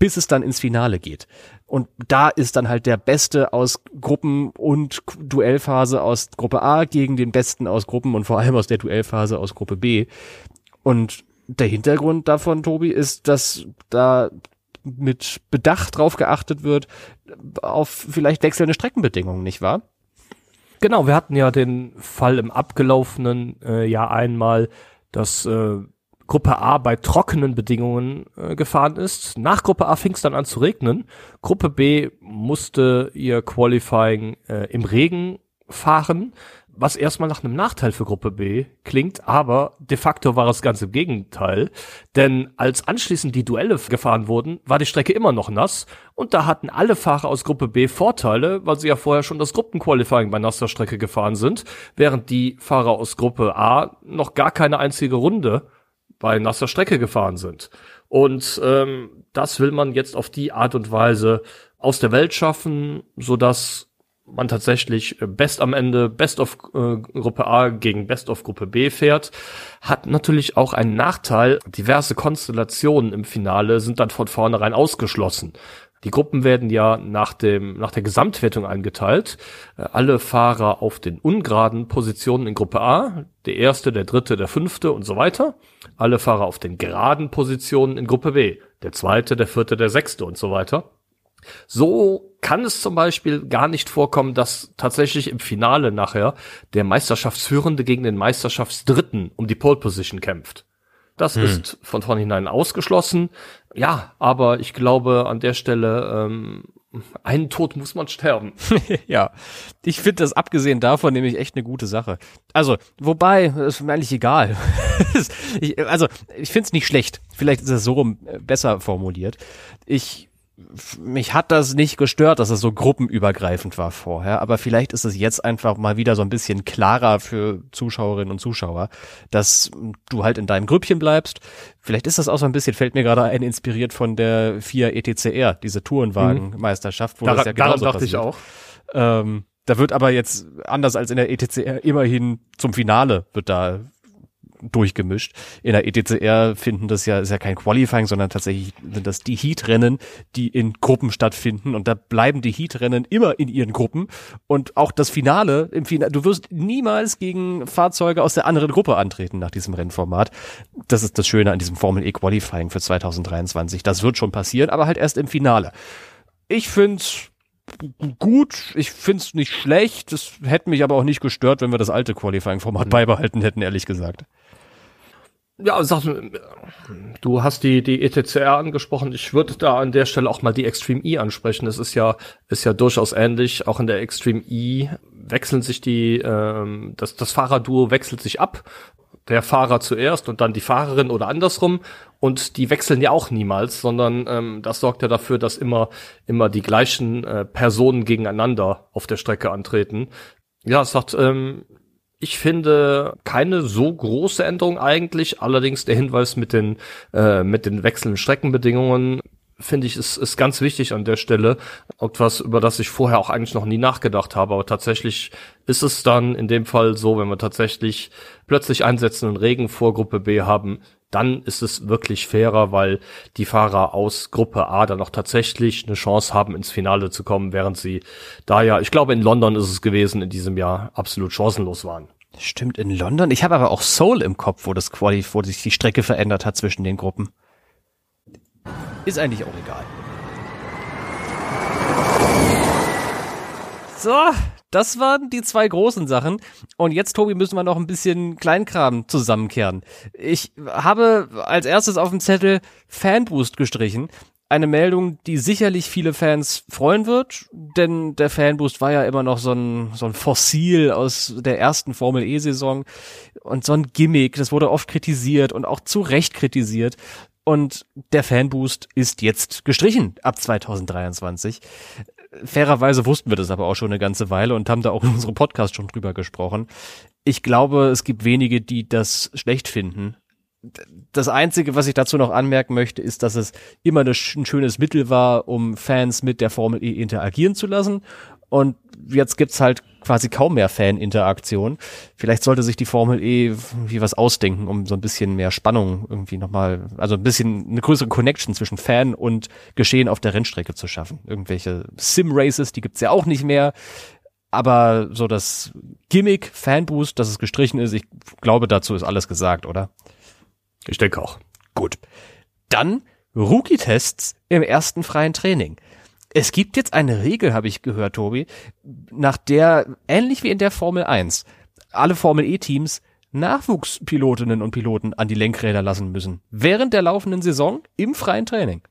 bis es dann ins Finale geht. Und da ist dann halt der Beste aus Gruppen und Duellphase aus Gruppe A gegen den Besten aus Gruppen und vor allem aus der Duellphase aus Gruppe B. Und der Hintergrund davon, Tobi, ist, dass da mit Bedacht drauf geachtet wird, auf vielleicht wechselnde Streckenbedingungen, nicht wahr? Genau, wir hatten ja den Fall im abgelaufenen äh, Jahr einmal, dass äh, Gruppe A bei trockenen Bedingungen äh, gefahren ist. Nach Gruppe A fing es dann an zu regnen. Gruppe B musste ihr Qualifying äh, im Regen fahren was erstmal nach einem Nachteil für Gruppe B klingt, aber de facto war es ganz im Gegenteil. Denn als anschließend die Duelle gefahren wurden, war die Strecke immer noch nass und da hatten alle Fahrer aus Gruppe B Vorteile, weil sie ja vorher schon das Gruppenqualifying bei nasser Strecke gefahren sind, während die Fahrer aus Gruppe A noch gar keine einzige Runde bei nasser Strecke gefahren sind. Und ähm, das will man jetzt auf die Art und Weise aus der Welt schaffen, so dass man tatsächlich äh, Best am Ende, Best of äh, Gruppe A gegen Best of Gruppe B fährt, hat natürlich auch einen Nachteil. Diverse Konstellationen im Finale sind dann von vornherein ausgeschlossen. Die Gruppen werden ja nach dem, nach der Gesamtwertung eingeteilt. Äh, alle Fahrer auf den ungeraden Positionen in Gruppe A, der erste, der dritte, der fünfte und so weiter. Alle Fahrer auf den geraden Positionen in Gruppe B, der zweite, der vierte, der sechste und so weiter. So kann es zum Beispiel gar nicht vorkommen, dass tatsächlich im Finale nachher der Meisterschaftsführende gegen den Meisterschaftsdritten um die Pole Position kämpft. Das hm. ist von vornherein ausgeschlossen. Ja, aber ich glaube an der Stelle, ähm, einen Tod muss man sterben. ja, ich finde das abgesehen davon nämlich echt eine gute Sache. Also, wobei, ist mir eigentlich egal. ich, also, ich finde es nicht schlecht. Vielleicht ist es so rum äh, besser formuliert. Ich mich hat das nicht gestört, dass es so gruppenübergreifend war vorher, aber vielleicht ist es jetzt einfach mal wieder so ein bisschen klarer für Zuschauerinnen und Zuschauer, dass du halt in deinem Grüppchen bleibst. Vielleicht ist das auch so ein bisschen, fällt mir gerade ein, inspiriert von der FIA ETCR, diese Tourenwagenmeisterschaft, wo Dar das ja genauso daran dachte passiert. ich auch. Ähm, da wird aber jetzt anders als in der ETCR immerhin zum Finale wird da durchgemischt. In der ETCR finden das ja, ist ja kein Qualifying, sondern tatsächlich sind das die Heat-Rennen, die in Gruppen stattfinden und da bleiben die Heat-Rennen immer in ihren Gruppen und auch das Finale, im Finale, du wirst niemals gegen Fahrzeuge aus der anderen Gruppe antreten nach diesem Rennformat. Das ist das Schöne an diesem Formel E Qualifying für 2023. Das wird schon passieren, aber halt erst im Finale. Ich find's gut, ich find's nicht schlecht. Das hätte mich aber auch nicht gestört, wenn wir das alte Qualifying-Format mhm. beibehalten hätten, ehrlich gesagt. Ja, sag, du hast die, die ETCR angesprochen. Ich würde da an der Stelle auch mal die Extreme E ansprechen. Das ist ja, ist ja durchaus ähnlich. Auch in der Extreme E wechseln sich die, ähm, das, das Fahrerduo wechselt sich ab. der Fahrer zuerst und dann die Fahrerin oder andersrum. Und die wechseln ja auch niemals, sondern ähm, das sorgt ja dafür, dass immer immer die gleichen äh, Personen gegeneinander auf der Strecke antreten. Ja, es sagt, ähm, ich finde keine so große Änderung eigentlich. Allerdings der Hinweis mit den äh, mit den wechselnden Streckenbedingungen finde ich, ist, ist ganz wichtig an der Stelle. Etwas, über das ich vorher auch eigentlich noch nie nachgedacht habe. Aber tatsächlich ist es dann in dem Fall so, wenn wir tatsächlich plötzlich einsetzenden Regen vor Gruppe B haben, dann ist es wirklich fairer, weil die Fahrer aus Gruppe A dann auch tatsächlich eine Chance haben, ins Finale zu kommen, während sie da ja, ich glaube in London ist es gewesen, in diesem Jahr absolut chancenlos waren. Stimmt, in London. Ich habe aber auch Seoul im Kopf, wo das Quali, wo sich die Strecke verändert hat zwischen den Gruppen. Ist eigentlich auch egal. So, das waren die zwei großen Sachen. Und jetzt, Tobi, müssen wir noch ein bisschen Kleinkram zusammenkehren. Ich habe als erstes auf dem Zettel Fanboost gestrichen. Eine Meldung, die sicherlich viele Fans freuen wird, denn der Fanboost war ja immer noch so ein, so ein Fossil aus der ersten Formel E-Saison und so ein Gimmick. Das wurde oft kritisiert und auch zu Recht kritisiert. Und der Fanboost ist jetzt gestrichen ab 2023. Fairerweise wussten wir das aber auch schon eine ganze Weile und haben da auch in unserem Podcast schon drüber gesprochen. Ich glaube, es gibt wenige, die das schlecht finden. Das Einzige, was ich dazu noch anmerken möchte, ist, dass es immer ein schönes Mittel war, um Fans mit der Formel E interagieren zu lassen. Und jetzt gibt's halt quasi kaum mehr Fan-Interaktion. Vielleicht sollte sich die Formel E wie was ausdenken, um so ein bisschen mehr Spannung irgendwie nochmal, also ein bisschen eine größere Connection zwischen Fan und Geschehen auf der Rennstrecke zu schaffen. Irgendwelche Sim-Races, die gibt's ja auch nicht mehr. Aber so das Gimmick, Fanboost, dass es gestrichen ist, ich glaube, dazu ist alles gesagt, oder? Ich denke auch. Gut. Dann Rookie-Tests im ersten freien Training. Es gibt jetzt eine Regel, habe ich gehört, Tobi, nach der, ähnlich wie in der Formel 1, alle Formel E-Teams Nachwuchspilotinnen und Piloten an die Lenkräder lassen müssen. Während der laufenden Saison im freien Training.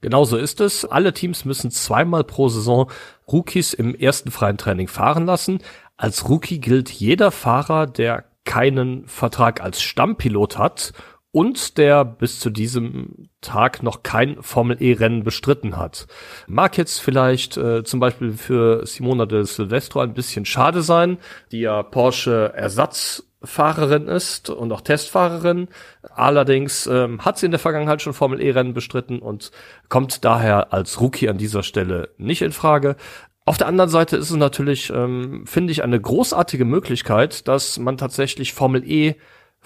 Genauso ist es. Alle Teams müssen zweimal pro Saison Rookies im ersten freien Training fahren lassen. Als Rookie gilt jeder Fahrer, der keinen Vertrag als Stammpilot hat und der bis zu diesem Tag noch kein Formel E-Rennen bestritten hat. Mag jetzt vielleicht äh, zum Beispiel für Simona de Silvestro ein bisschen schade sein, die ja Porsche Ersatzfahrerin ist und auch Testfahrerin. Allerdings ähm, hat sie in der Vergangenheit schon Formel E-Rennen bestritten und kommt daher als Rookie an dieser Stelle nicht in Frage. Auf der anderen Seite ist es natürlich, ähm, finde ich, eine großartige Möglichkeit, dass man tatsächlich Formel E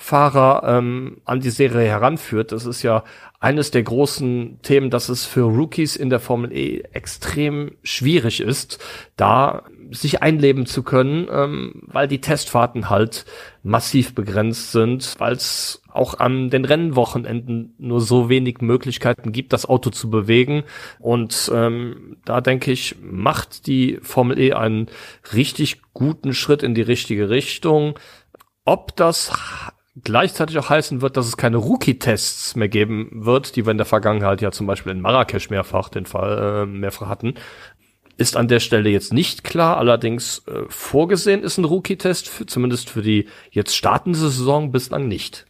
Fahrer ähm, an die Serie heranführt. Das ist ja eines der großen Themen, dass es für Rookies in der Formel E extrem schwierig ist, da sich einleben zu können, ähm, weil die Testfahrten halt massiv begrenzt sind, weil es auch an den Rennwochenenden nur so wenig Möglichkeiten gibt, das Auto zu bewegen. Und ähm, da denke ich, macht die Formel E einen richtig guten Schritt in die richtige Richtung. Ob das gleichzeitig auch heißen wird, dass es keine Rookie-Tests mehr geben wird, die wir in der Vergangenheit ja zum Beispiel in Marrakesch mehrfach den Fall äh, mehrfach hatten, ist an der Stelle jetzt nicht klar. Allerdings äh, vorgesehen ist ein Rookie-Test, für, zumindest für die jetzt startende Saison bislang nicht.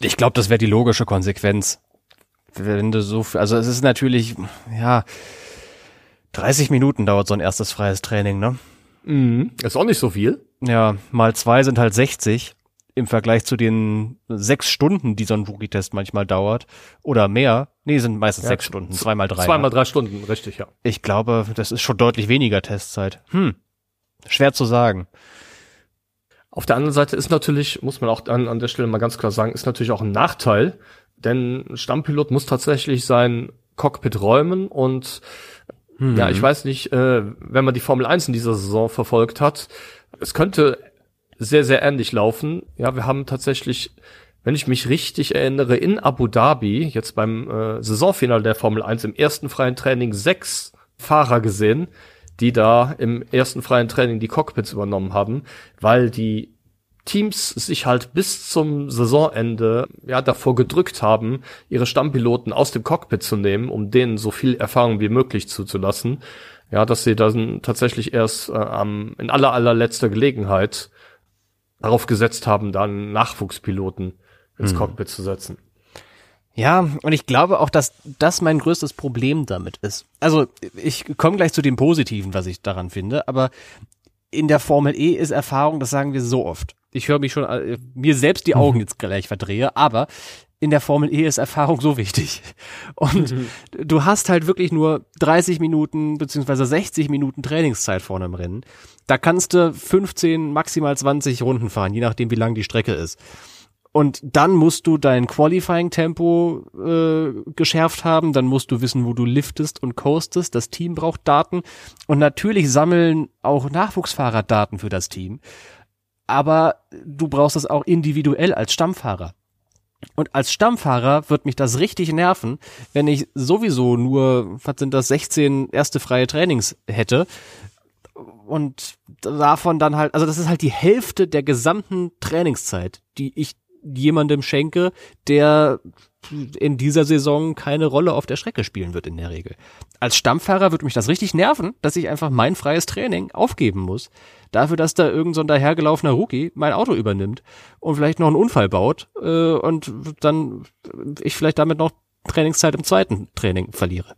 Ich glaube, das wäre die logische Konsequenz. Wenn du so, also es ist natürlich, ja, 30 Minuten dauert so ein erstes freies Training, ne? Mhm. Ist auch nicht so viel. Ja, mal zwei sind halt 60 im Vergleich zu den sechs Stunden, die so ein Rookie-Test manchmal dauert, oder mehr, nee, sind meistens ja, sechs Stunden, zweimal drei. Zweimal drei Stunden, richtig, ja. Ich glaube, das ist schon deutlich weniger Testzeit. Hm, schwer zu sagen. Auf der anderen Seite ist natürlich, muss man auch an, an der Stelle mal ganz klar sagen, ist natürlich auch ein Nachteil, denn ein Stammpilot muss tatsächlich sein Cockpit räumen und hm. ja, ich weiß nicht, äh, wenn man die Formel 1 in dieser Saison verfolgt hat, es könnte sehr, sehr ähnlich laufen. Ja, wir haben tatsächlich, wenn ich mich richtig erinnere, in Abu Dhabi, jetzt beim äh, Saisonfinale der Formel 1 im ersten freien Training sechs Fahrer gesehen, die da im ersten freien Training die Cockpits übernommen haben, weil die Teams sich halt bis zum Saisonende ja davor gedrückt haben, ihre Stammpiloten aus dem Cockpit zu nehmen, um denen so viel Erfahrung wie möglich zuzulassen. Ja, dass sie dann tatsächlich erst äh, am, in aller allerletzter Gelegenheit darauf gesetzt haben, dann Nachwuchspiloten ins mhm. Cockpit zu setzen. Ja, und ich glaube auch, dass das mein größtes Problem damit ist. Also ich komme gleich zu dem Positiven, was ich daran finde, aber in der Formel E ist Erfahrung, das sagen wir so oft. Ich höre mich schon, äh, mir selbst die Augen jetzt gleich verdrehe, aber in der Formel E ist Erfahrung so wichtig. Und mhm. du hast halt wirklich nur 30 Minuten beziehungsweise 60 Minuten Trainingszeit vorne im Rennen. Da kannst du 15, maximal 20 Runden fahren, je nachdem, wie lang die Strecke ist. Und dann musst du dein Qualifying-Tempo äh, geschärft haben, dann musst du wissen, wo du liftest und coastest. Das Team braucht Daten und natürlich sammeln auch Nachwuchsfahrer Daten für das Team. Aber du brauchst es auch individuell als Stammfahrer. Und als Stammfahrer wird mich das richtig nerven, wenn ich sowieso nur, was sind das, 16 erste freie Trainings hätte. Und davon dann halt, also das ist halt die Hälfte der gesamten Trainingszeit, die ich jemandem schenke, der in dieser Saison keine Rolle auf der Strecke spielen wird in der Regel. Als Stammfahrer würde mich das richtig nerven, dass ich einfach mein freies Training aufgeben muss, dafür, dass da irgend so dahergelaufener Rookie mein Auto übernimmt und vielleicht noch einen Unfall baut äh, und dann ich vielleicht damit noch Trainingszeit im zweiten Training verliere.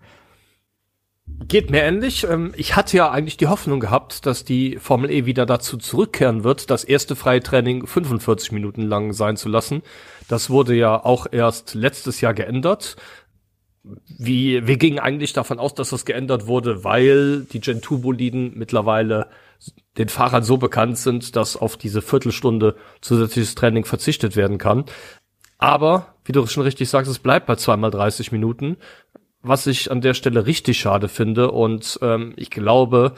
Geht mir ähnlich. Ähm, ich hatte ja eigentlich die Hoffnung gehabt, dass die Formel E wieder dazu zurückkehren wird, das erste freie Training 45 Minuten lang sein zu lassen. Das wurde ja auch erst letztes Jahr geändert. Wie, wir gingen eigentlich davon aus, dass das geändert wurde, weil die Gen 2 Boliden mittlerweile den Fahrern so bekannt sind, dass auf diese Viertelstunde zusätzliches Training verzichtet werden kann. Aber, wie du schon richtig sagst, es bleibt bei zweimal 30 Minuten was ich an der Stelle richtig schade finde. Und ähm, ich glaube,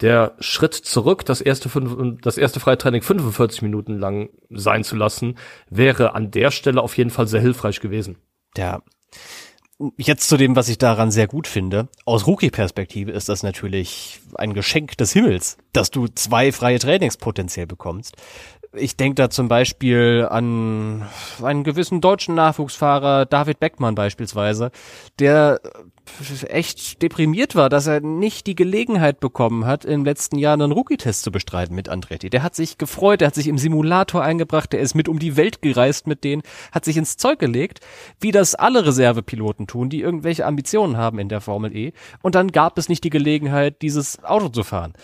der Schritt zurück, das erste, das erste Freitraining 45 Minuten lang sein zu lassen, wäre an der Stelle auf jeden Fall sehr hilfreich gewesen. Ja. Jetzt zu dem, was ich daran sehr gut finde. Aus Rookie-Perspektive ist das natürlich ein Geschenk des Himmels, dass du zwei freie Trainings potenziell bekommst. Ich denke da zum Beispiel an einen gewissen deutschen Nachwuchsfahrer, David Beckmann beispielsweise, der echt deprimiert war, dass er nicht die Gelegenheit bekommen hat, im letzten Jahr einen Rookie-Test zu bestreiten mit Andretti. Der hat sich gefreut, der hat sich im Simulator eingebracht, der ist mit um die Welt gereist mit denen, hat sich ins Zeug gelegt, wie das alle Reservepiloten tun, die irgendwelche Ambitionen haben in der Formel E. Und dann gab es nicht die Gelegenheit, dieses Auto zu fahren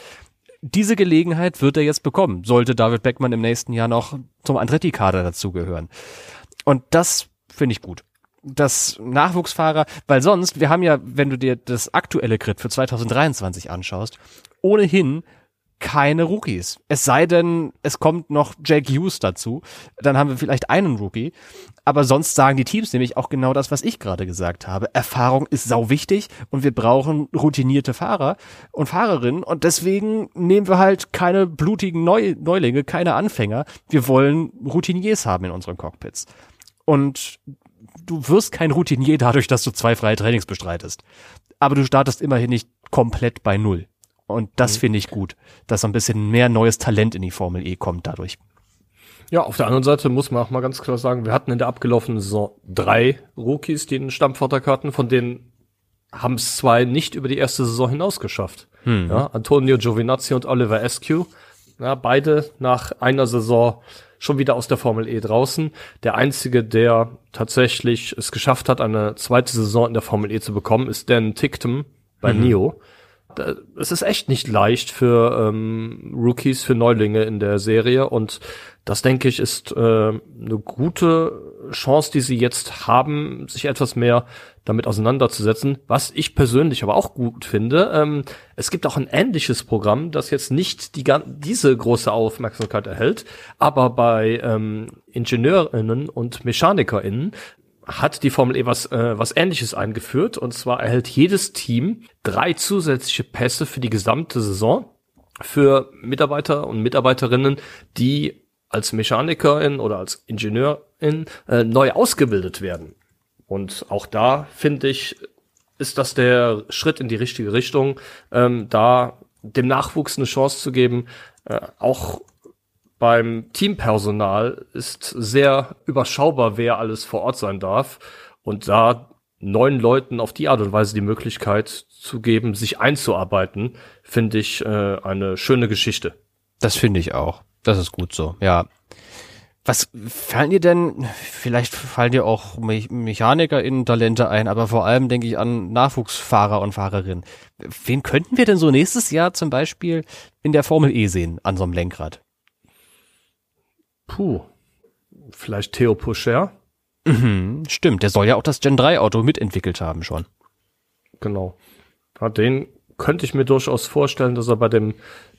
diese Gelegenheit wird er jetzt bekommen, sollte David Beckmann im nächsten Jahr noch zum Andretti-Kader dazugehören. Und das finde ich gut. Das Nachwuchsfahrer, weil sonst, wir haben ja, wenn du dir das aktuelle Grid für 2023 anschaust, ohnehin keine Rookies. Es sei denn, es kommt noch Jake Hughes dazu, dann haben wir vielleicht einen Rookie. Aber sonst sagen die Teams nämlich auch genau das, was ich gerade gesagt habe. Erfahrung ist sau wichtig und wir brauchen routinierte Fahrer und Fahrerinnen und deswegen nehmen wir halt keine blutigen Neu Neulinge, keine Anfänger. Wir wollen Routiniers haben in unseren Cockpits. Und du wirst kein Routinier dadurch, dass du zwei freie Trainings bestreitest. Aber du startest immerhin nicht komplett bei Null. Und das mhm. finde ich gut, dass ein bisschen mehr neues Talent in die Formel E kommt dadurch. Ja, auf der anderen Seite muss man auch mal ganz klar sagen, wir hatten in der abgelaufenen Saison drei Rookies, die einen Stammvertrag hatten, von denen haben es zwei nicht über die erste Saison hinaus geschafft. Mhm. Ja, Antonio Giovinazzi und Oliver Eskew, ja, beide nach einer Saison schon wieder aus der Formel E draußen. Der einzige, der tatsächlich es geschafft hat, eine zweite Saison in der Formel E zu bekommen, ist Dan Tictum bei mhm. NIO es ist echt nicht leicht für ähm, Rookies, für Neulinge in der Serie und das denke ich ist äh, eine gute Chance, die sie jetzt haben, sich etwas mehr damit auseinanderzusetzen. Was ich persönlich aber auch gut finde, ähm, es gibt auch ein ähnliches Programm, das jetzt nicht die, diese große Aufmerksamkeit erhält, aber bei ähm, Ingenieurinnen und Mechanikerinnen hat die Formel E was, äh, was ähnliches eingeführt. Und zwar erhält jedes Team drei zusätzliche Pässe für die gesamte Saison für Mitarbeiter und Mitarbeiterinnen, die als Mechanikerin oder als Ingenieurin äh, neu ausgebildet werden. Und auch da finde ich, ist das der Schritt in die richtige Richtung, ähm, da dem Nachwuchs eine Chance zu geben, äh, auch beim Teampersonal ist sehr überschaubar, wer alles vor Ort sein darf. Und da neun Leuten auf die Art und Weise die Möglichkeit zu geben, sich einzuarbeiten, finde ich äh, eine schöne Geschichte. Das finde ich auch. Das ist gut so, ja. Was fallen dir denn, vielleicht fallen dir auch Me in Talente ein, aber vor allem denke ich an Nachwuchsfahrer und Fahrerinnen. Wen könnten wir denn so nächstes Jahr zum Beispiel in der Formel E sehen an so einem Lenkrad? Puh, vielleicht Theo Puscher? Mhm, stimmt, der soll ja auch das Gen 3 Auto mitentwickelt haben schon. Genau. Ja, den könnte ich mir durchaus vorstellen, dass er bei dem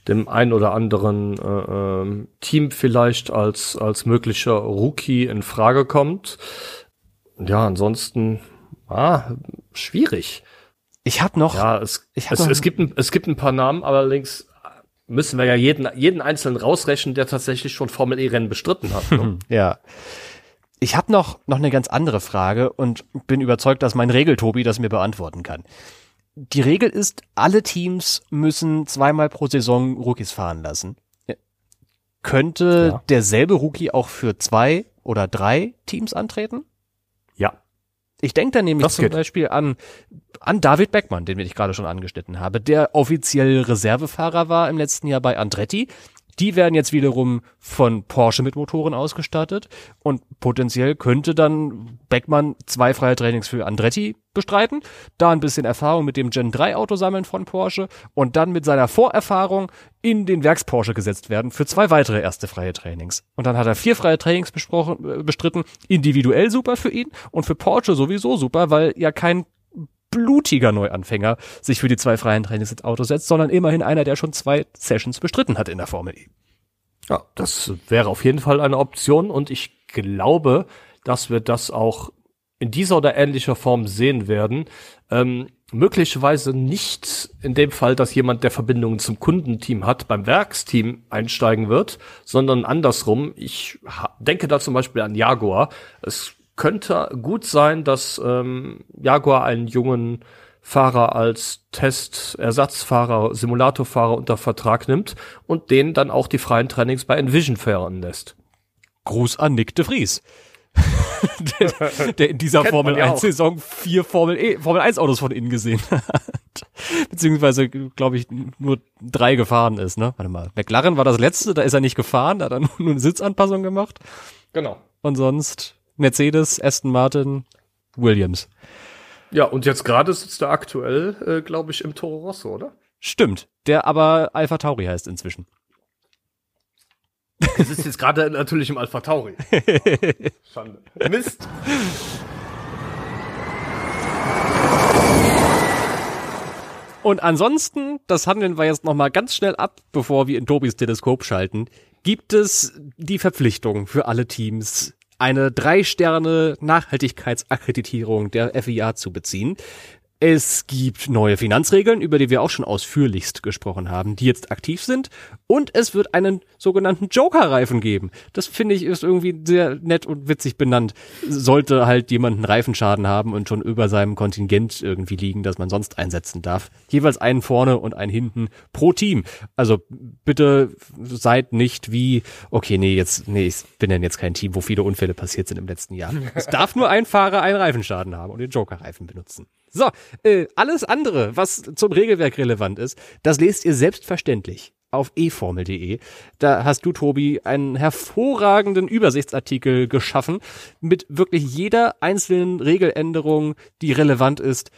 dem ein oder anderen äh, äh, Team vielleicht als als möglicher Rookie in Frage kommt. Ja, ansonsten ah, schwierig. Ich habe noch. Ja, es, hab es, es gibt ein, es gibt ein paar Namen, allerdings müssen wir ja jeden jeden einzelnen rausrechnen, der tatsächlich schon Formel E Rennen bestritten hat. Ne? ja. Ich habe noch noch eine ganz andere Frage und bin überzeugt, dass mein Regeltobi das mir beantworten kann die Regel ist, alle Teams müssen zweimal pro Saison Rookies fahren lassen. Könnte ja. derselbe Rookie auch für zwei oder drei Teams antreten? Ich denke da nämlich das zum geht. Beispiel an, an David Beckmann, den ich gerade schon angeschnitten habe, der offiziell Reservefahrer war im letzten Jahr bei Andretti, die werden jetzt wiederum von Porsche mit Motoren ausgestattet und potenziell könnte dann Beckmann zwei freie Trainings für Andretti bestreiten, da ein bisschen Erfahrung mit dem Gen 3 Auto sammeln von Porsche und dann mit seiner Vorerfahrung in den Werks Porsche gesetzt werden für zwei weitere erste freie Trainings. Und dann hat er vier freie Trainings besprochen, äh, bestritten, individuell super für ihn und für Porsche sowieso super, weil ja kein blutiger Neuanfänger sich für die zwei freien Trainings ins Auto setzt, sondern immerhin einer, der schon zwei Sessions bestritten hat in der Formel E. Ja, das wäre auf jeden Fall eine Option und ich glaube, dass wir das auch in dieser oder ähnlicher Form sehen werden. Ähm, möglicherweise nicht in dem Fall, dass jemand, der Verbindungen zum Kundenteam hat, beim Werksteam einsteigen wird, sondern andersrum. Ich denke da zum Beispiel an Jaguar. Es könnte gut sein, dass ähm, Jaguar einen jungen Fahrer als Test-Ersatzfahrer, Simulatorfahrer unter Vertrag nimmt und den dann auch die freien Trainings bei Envision fahren lässt. Gruß an Nick de Vries. der, der, in dieser Kennt Formel 1 Saison vier Formel, e, Formel 1 Autos von innen gesehen hat. Beziehungsweise, glaube ich, nur drei gefahren ist, ne? Warte mal. McLaren war das letzte, da ist er nicht gefahren, da hat er nur eine Sitzanpassung gemacht. Genau. Und sonst Mercedes, Aston Martin, Williams. Ja, und jetzt gerade sitzt er aktuell, äh, glaube ich, im Toro Rosso, oder? Stimmt, der aber Alpha Tauri heißt inzwischen. Er sitzt jetzt gerade natürlich im Alpha Tauri. Schande. Mist. Und ansonsten, das handeln wir jetzt nochmal ganz schnell ab, bevor wir in Tobis Teleskop schalten, gibt es die Verpflichtung für alle Teams, eine drei Sterne Nachhaltigkeitsakkreditierung der FIA zu beziehen. Es gibt neue Finanzregeln, über die wir auch schon ausführlichst gesprochen haben, die jetzt aktiv sind. Und es wird einen sogenannten Joker-Reifen geben. Das finde ich ist irgendwie sehr nett und witzig benannt. Sollte halt jemand einen Reifenschaden haben und schon über seinem Kontingent irgendwie liegen, das man sonst einsetzen darf. Jeweils einen vorne und einen hinten pro Team. Also bitte seid nicht wie, okay, nee, jetzt, nee, ich bin denn jetzt kein Team, wo viele Unfälle passiert sind im letzten Jahr. Es darf nur ein Fahrer einen Reifenschaden haben und den Joker-Reifen benutzen. So, äh, alles andere, was zum Regelwerk relevant ist, das lest ihr selbstverständlich auf eformel.de. Da hast du, Tobi, einen hervorragenden Übersichtsartikel geschaffen mit wirklich jeder einzelnen Regeländerung, die relevant ist.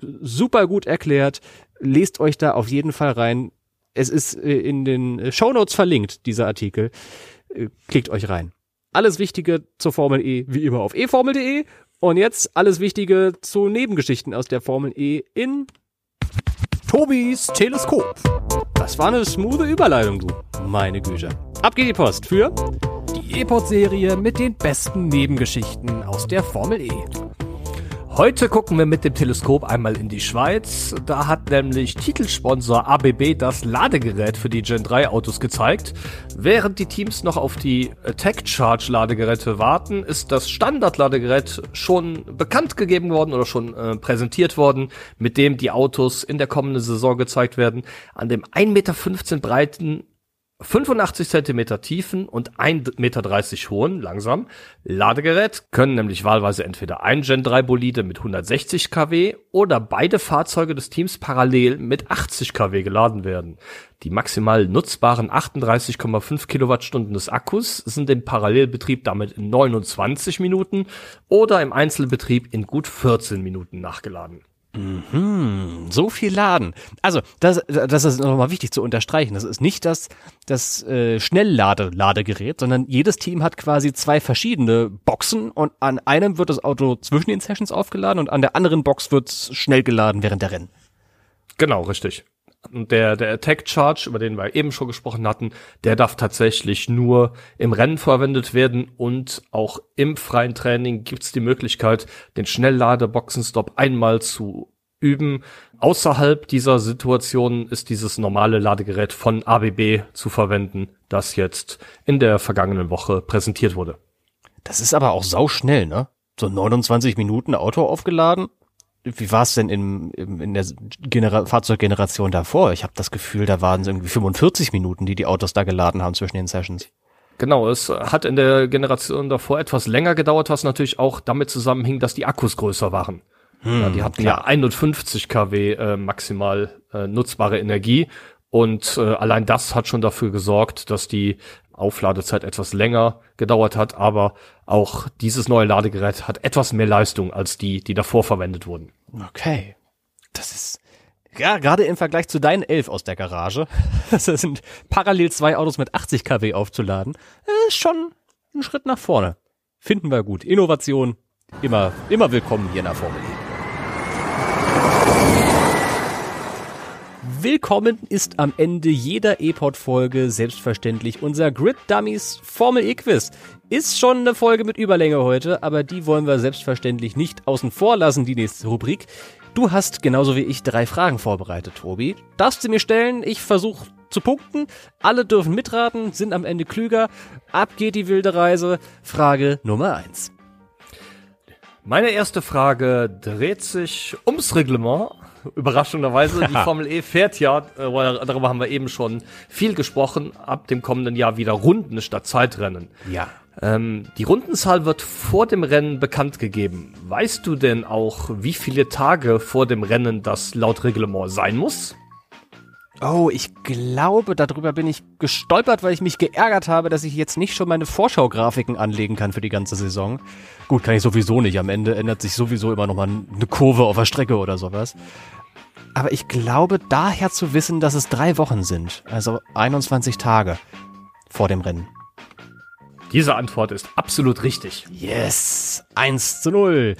Super gut erklärt. Lest euch da auf jeden Fall rein. Es ist äh, in den Shownotes verlinkt, dieser Artikel. Äh, klickt euch rein. Alles Wichtige zur Formel E wie immer auf eformel.de und jetzt alles Wichtige zu Nebengeschichten aus der Formel E in Tobis Teleskop. Das war eine smoothe Überleitung, du. Meine Güte. Ab geht die Post für die E-Pod-Serie mit den besten Nebengeschichten aus der Formel E. Heute gucken wir mit dem Teleskop einmal in die Schweiz. Da hat nämlich Titelsponsor ABB das Ladegerät für die Gen 3 Autos gezeigt. Während die Teams noch auf die Attack Charge Ladegeräte warten, ist das Standard-Ladegerät schon bekannt gegeben worden oder schon äh, präsentiert worden, mit dem die Autos in der kommenden Saison gezeigt werden. An dem 1,15 Meter breiten 85 Zentimeter tiefen und 1,30 Meter hohen, langsam, Ladegerät können nämlich wahlweise entweder ein Gen 3 Bolide mit 160 kW oder beide Fahrzeuge des Teams parallel mit 80 kW geladen werden. Die maximal nutzbaren 38,5 Kilowattstunden des Akkus sind im Parallelbetrieb damit in 29 Minuten oder im Einzelbetrieb in gut 14 Minuten nachgeladen. Mhm, so viel Laden. Also, das, das ist nochmal wichtig zu unterstreichen. Das ist nicht das, das äh, Schnelllade-Ladegerät, sondern jedes Team hat quasi zwei verschiedene Boxen und an einem wird das Auto zwischen den Sessions aufgeladen und an der anderen Box wird schnell geladen während der Rennen. Genau, richtig. Und der, der Attack Charge, über den wir eben schon gesprochen hatten, der darf tatsächlich nur im Rennen verwendet werden und auch im freien Training gibt's die Möglichkeit, den Schnelllade-Boxenstopp einmal zu üben. Außerhalb dieser Situation ist dieses normale Ladegerät von ABB zu verwenden, das jetzt in der vergangenen Woche präsentiert wurde. Das ist aber auch sau schnell, ne? So 29 Minuten Auto aufgeladen wie war es denn in, in der Genera Fahrzeuggeneration davor? Ich habe das Gefühl, da waren es irgendwie 45 Minuten, die die Autos da geladen haben zwischen den Sessions. Genau, es hat in der Generation davor etwas länger gedauert, was natürlich auch damit zusammenhing, dass die Akkus größer waren. Hm, ja, die hatten klar. ja 51 kW äh, maximal äh, nutzbare Energie und äh, allein das hat schon dafür gesorgt, dass die Aufladezeit etwas länger gedauert hat, aber auch dieses neue Ladegerät hat etwas mehr Leistung als die, die davor verwendet wurden. Okay. Das ist, ja, gerade im Vergleich zu deinen elf aus der Garage, das sind parallel zwei Autos mit 80 kW aufzuladen, ist schon ein Schritt nach vorne. Finden wir gut. Innovation, immer, immer willkommen hier in der Formel Willkommen ist am Ende jeder E-Pod-Folge selbstverständlich unser Grid Dummies Formel E-Quiz. Ist schon eine Folge mit Überlänge heute, aber die wollen wir selbstverständlich nicht außen vor lassen, die nächste Rubrik. Du hast genauso wie ich drei Fragen vorbereitet, Tobi. Darfst du mir stellen? Ich versuche zu punkten. Alle dürfen mitraten, sind am Ende klüger. Ab geht die wilde Reise. Frage Nummer eins. Meine erste Frage dreht sich ums Reglement Überraschenderweise, die Formel E fährt ja, äh, darüber haben wir eben schon viel gesprochen, ab dem kommenden Jahr wieder Runden statt Zeitrennen. Ja. Ähm, die Rundenzahl wird vor dem Rennen bekannt gegeben. Weißt du denn auch, wie viele Tage vor dem Rennen das laut Reglement sein muss? Oh, ich glaube, darüber bin ich gestolpert, weil ich mich geärgert habe, dass ich jetzt nicht schon meine Vorschaugrafiken anlegen kann für die ganze Saison. Gut, kann ich sowieso nicht. Am Ende ändert sich sowieso immer noch mal eine Kurve auf der Strecke oder sowas. Aber ich glaube, daher zu wissen, dass es drei Wochen sind. Also 21 Tage vor dem Rennen. Diese Antwort ist absolut richtig. Yes! 1 zu 0.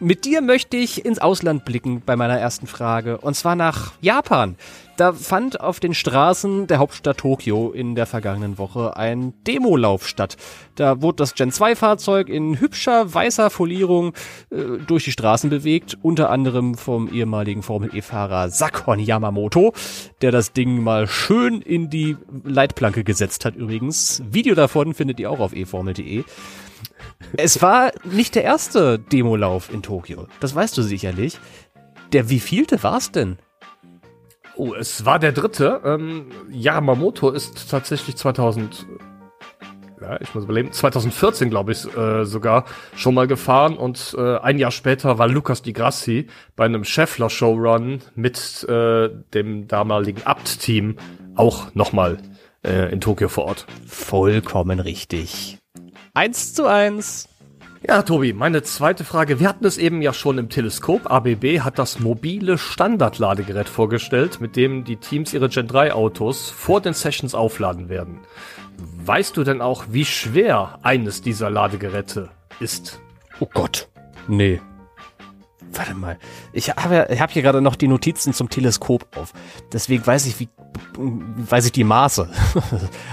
Mit dir möchte ich ins Ausland blicken bei meiner ersten Frage. Und zwar nach Japan. Da fand auf den Straßen der Hauptstadt Tokio in der vergangenen Woche ein Demolauf statt. Da wurde das Gen 2 Fahrzeug in hübscher weißer Folierung äh, durch die Straßen bewegt, unter anderem vom ehemaligen Formel E-Fahrer Sakon Yamamoto, der das Ding mal schön in die Leitplanke gesetzt hat übrigens. Video davon findet ihr auch auf eformel.de. Es war nicht der erste Demolauf in Tokio. Das weißt du sicherlich. Der wievielte war's denn? Oh, es war der dritte. Ähm, Yamamoto ist tatsächlich 2000, ja, ich muss überleben, 2014 glaube ich äh, sogar schon mal gefahren und äh, ein Jahr später war Lukas Di Grassi bei einem Scheffler Showrun mit äh, dem damaligen Abt-Team auch nochmal äh, in Tokio vor Ort. Vollkommen richtig. Eins zu eins. Ja, Tobi, meine zweite Frage. Wir hatten es eben ja schon im Teleskop. ABB hat das mobile Standardladegerät vorgestellt, mit dem die Teams ihre Gen 3 Autos vor den Sessions aufladen werden. Weißt du denn auch, wie schwer eines dieser Ladegeräte ist? Oh Gott. Nee. Warte mal. Ich habe ich hab hier gerade noch die Notizen zum Teleskop auf. Deswegen weiß ich, wie, weiß ich die Maße.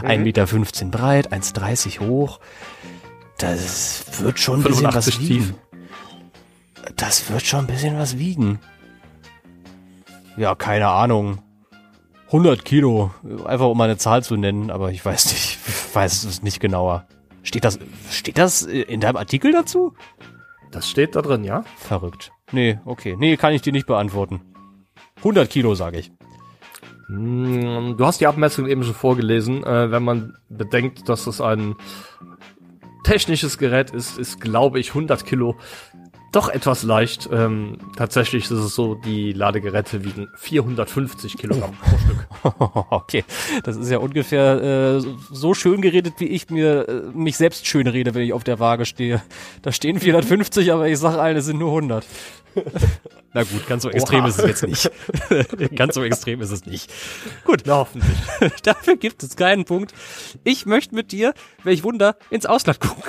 Mhm. 1,15 Meter breit, 1,30 hoch. Das wird schon ein bisschen was wiegen. Das wird schon ein bisschen was wiegen. Ja, keine Ahnung. 100 Kilo. Einfach um eine Zahl zu nennen, aber ich weiß nicht, ich weiß es nicht genauer. Steht das, steht das in deinem Artikel dazu? Das steht da drin, ja. Verrückt. Nee, okay. Nee, kann ich dir nicht beantworten. 100 Kilo, sage ich. Hm, du hast die Abmessung eben schon vorgelesen. Äh, wenn man bedenkt, dass es ein technisches Gerät ist, ist, glaube ich, 100 Kilo doch etwas leicht. Ähm, tatsächlich ist es so, die Ladegeräte wiegen 450 Kilogramm pro Stück. Okay, das ist ja ungefähr äh, so schön geredet, wie ich mir äh, mich selbst schön rede, wenn ich auf der Waage stehe. Da stehen 450, aber ich sage allen, es sind nur 100. Na gut, ganz so extrem Oha. ist es jetzt nicht. ganz so extrem ist es nicht. Gut. Na, hoffentlich. Dafür gibt es keinen Punkt. Ich möchte mit dir, welch Wunder, ins Ausland gucken.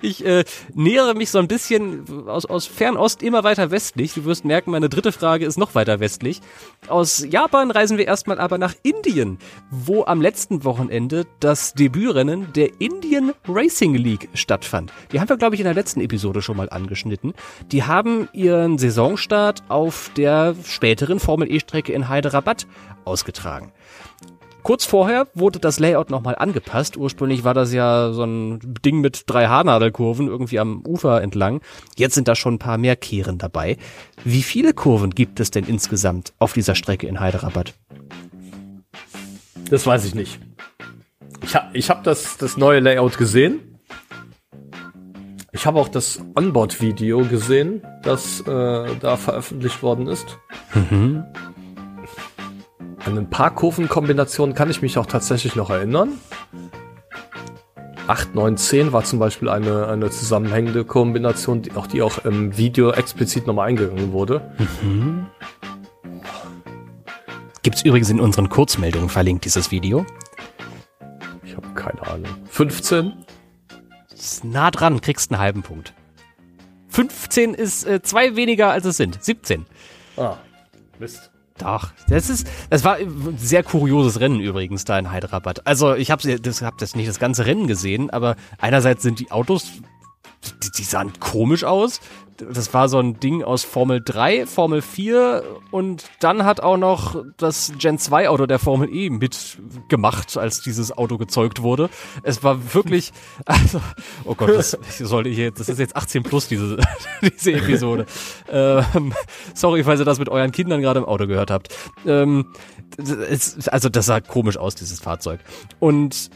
Ich äh, nähere mich so ein bisschen aus, aus Fernost immer weiter westlich. Du wirst merken, meine dritte Frage ist noch weiter westlich. Aus Japan reisen wir erstmal aber nach Indien, wo am letzten Wochenende das Debütrennen der Indian Racing League stattfand. Die haben wir, glaube ich, in der letzten Episode schon mal angeschnitten. Die haben ihren Saisonstart auf der späteren Formel E-Strecke in Hyderabad ausgetragen. Kurz vorher wurde das Layout nochmal angepasst. Ursprünglich war das ja so ein Ding mit drei Haarnadelkurven irgendwie am Ufer entlang. Jetzt sind da schon ein paar mehr Kehren dabei. Wie viele Kurven gibt es denn insgesamt auf dieser Strecke in Hyderabad? Das weiß ich nicht. Ich habe ich hab das, das neue Layout gesehen. Ich habe auch das Onboard-Video gesehen, das äh, da veröffentlicht worden ist. Mhm. An ein paar Kurvenkombinationen kann ich mich auch tatsächlich noch erinnern. 8, 9, 10 war zum Beispiel eine, eine zusammenhängende Kombination, die auch, die auch im Video explizit nochmal eingegangen wurde. Mhm. Gibt's übrigens in unseren Kurzmeldungen verlinkt, dieses Video. Ich habe keine Ahnung. 15? Ist nah dran, kriegst einen halben Punkt. 15 ist äh, zwei weniger, als es sind. 17. Ah, Mist. Doch, das ist, das war ein sehr kurioses Rennen übrigens da in Hyderabad. Also ich habe das, hab das nicht das ganze Rennen gesehen, aber einerseits sind die Autos, die, die sahen komisch aus das war so ein Ding aus Formel 3, Formel 4 und dann hat auch noch das Gen 2 Auto der Formel E mitgemacht, als dieses Auto gezeugt wurde. Es war wirklich, also, oh Gott, das, sollte ich jetzt, das ist jetzt 18 plus, diese, diese Episode. Ähm, sorry, falls ihr das mit euren Kindern gerade im Auto gehört habt. Ähm, es, also das sah komisch aus, dieses Fahrzeug. Und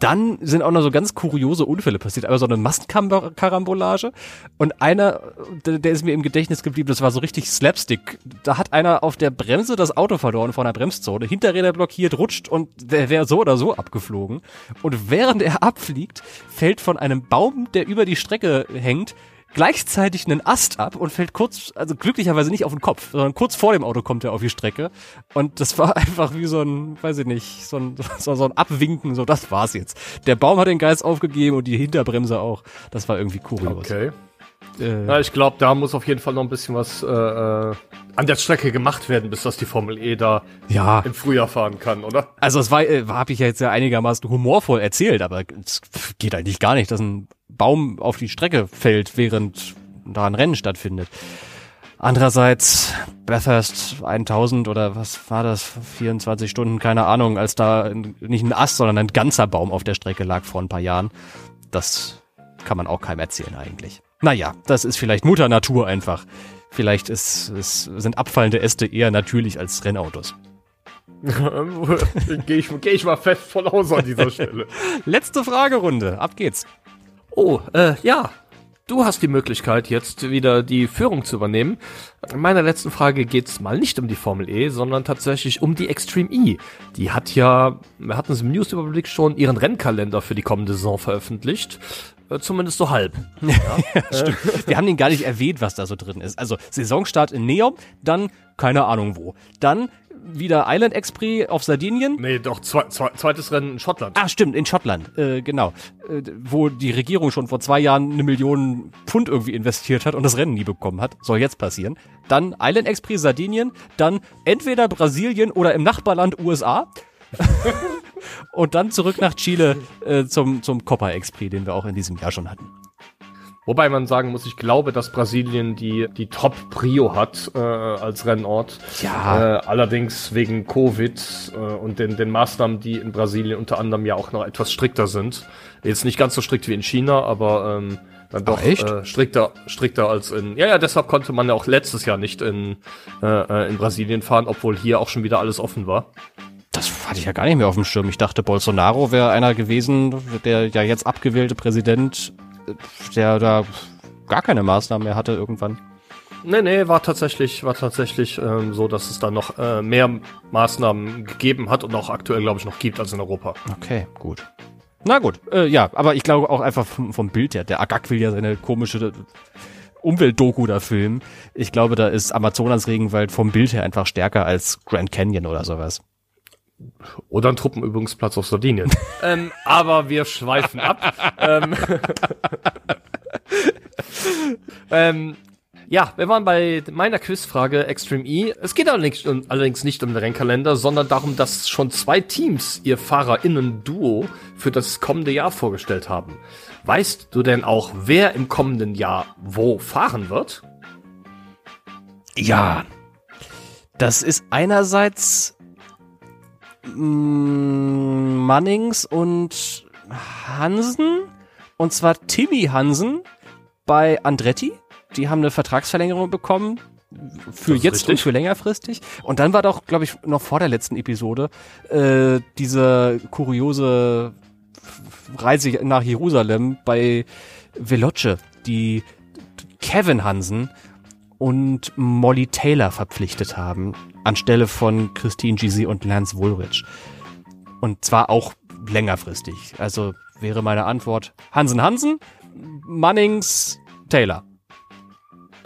dann sind auch noch so ganz kuriose Unfälle passiert. Aber so eine Massenkarambolage. Und einer, der ist mir im Gedächtnis geblieben, das war so richtig Slapstick. Da hat einer auf der Bremse das Auto verloren vor einer Bremszone, Hinterräder blockiert, rutscht und der wäre so oder so abgeflogen. Und während er abfliegt, fällt von einem Baum, der über die Strecke hängt, gleichzeitig einen Ast ab und fällt kurz, also glücklicherweise nicht auf den Kopf, sondern kurz vor dem Auto kommt er auf die Strecke. Und das war einfach wie so ein, weiß ich nicht, so ein, so, so ein Abwinken, so das war's jetzt. Der Baum hat den Geist aufgegeben und die Hinterbremse auch. Das war irgendwie kurios. Okay. Äh, ja, ich glaube, da muss auf jeden Fall noch ein bisschen was äh, äh, an der Strecke gemacht werden, bis das die Formel E da ja. im Frühjahr fahren kann, oder? Also es war, äh, habe ich ja jetzt ja einigermaßen humorvoll erzählt, aber es geht eigentlich gar nicht, dass ein Baum auf die Strecke fällt, während da ein Rennen stattfindet. Andererseits, Bathurst 1000 oder was war das, 24 Stunden, keine Ahnung, als da nicht ein Ast, sondern ein ganzer Baum auf der Strecke lag vor ein paar Jahren. Das kann man auch keinem erzählen eigentlich. Naja, das ist vielleicht Mutter Natur einfach. Vielleicht ist, ist, sind abfallende Äste eher natürlich als Rennautos. Gehe ich, geh ich mal fest von aus an dieser Stelle. Letzte Fragerunde, ab geht's. Oh, äh, ja. Du hast die Möglichkeit, jetzt wieder die Führung zu übernehmen. In meiner letzten Frage geht's mal nicht um die Formel E, sondern tatsächlich um die Extreme E. Die hat ja, wir hatten es im Newsüberblick schon, ihren Rennkalender für die kommende Saison veröffentlicht. Äh, zumindest so halb. Ja, stimmt. Wir haben den gar nicht erwähnt, was da so drin ist. Also Saisonstart in Neom, dann keine Ahnung wo. Dann wieder Island Express auf Sardinien. Nee, doch, zwe zwe zweites Rennen in Schottland. Ah, stimmt, in Schottland, äh, genau. Äh, wo die Regierung schon vor zwei Jahren eine Million Pfund irgendwie investiert hat und das Rennen nie bekommen hat. Soll jetzt passieren. Dann Island Express Sardinien, dann entweder Brasilien oder im Nachbarland USA. und dann zurück nach Chile äh, zum, zum Copa Express, den wir auch in diesem Jahr schon hatten. Wobei man sagen muss, ich glaube, dass Brasilien die, die Top-Prio hat äh, als Rennort. Ja. Äh, allerdings wegen Covid äh, und den, den Maßnahmen, die in Brasilien unter anderem ja auch noch etwas strikter sind. Jetzt nicht ganz so strikt wie in China, aber ähm, Dann doch äh, strikter, strikter als in. Ja, ja, deshalb konnte man ja auch letztes Jahr nicht in, äh, äh, in Brasilien fahren, obwohl hier auch schon wieder alles offen war. Das hatte ich ja gar nicht mehr auf dem Schirm. Ich dachte, Bolsonaro wäre einer gewesen, der ja jetzt abgewählte Präsident, der da gar keine Maßnahmen mehr hatte irgendwann. Nee, nee, war tatsächlich, war tatsächlich ähm, so, dass es da noch äh, mehr Maßnahmen gegeben hat und auch aktuell, glaube ich, noch gibt als in Europa. Okay, gut. Na gut, äh, ja, aber ich glaube auch einfach vom, vom Bild her. Der Agak will ja seine komische Umweltdoku da filmen. Ich glaube, da ist Amazonas Regenwald vom Bild her einfach stärker als Grand Canyon oder sowas. Oder ein Truppenübungsplatz auf Sardinien. ähm, aber wir schweifen ab. ähm, ähm, ja, wir waren bei meiner Quizfrage Extreme E. Es geht allerdings, allerdings nicht um den Rennkalender, sondern darum, dass schon zwei Teams ihr FahrerInnen-Duo für das kommende Jahr vorgestellt haben. Weißt du denn auch, wer im kommenden Jahr wo fahren wird? Ja, das ist einerseits Mannings und Hansen. Und zwar Timmy Hansen bei Andretti die haben eine Vertragsverlängerung bekommen für jetzt richtig. und für längerfristig. Und dann war doch, glaube ich, noch vor der letzten Episode äh, diese kuriose Reise nach Jerusalem bei Veloce, die Kevin Hansen und Molly Taylor verpflichtet haben, anstelle von Christine Gysi und Lance Woolrich. Und zwar auch längerfristig. Also wäre meine Antwort Hansen Hansen, Mannings Taylor.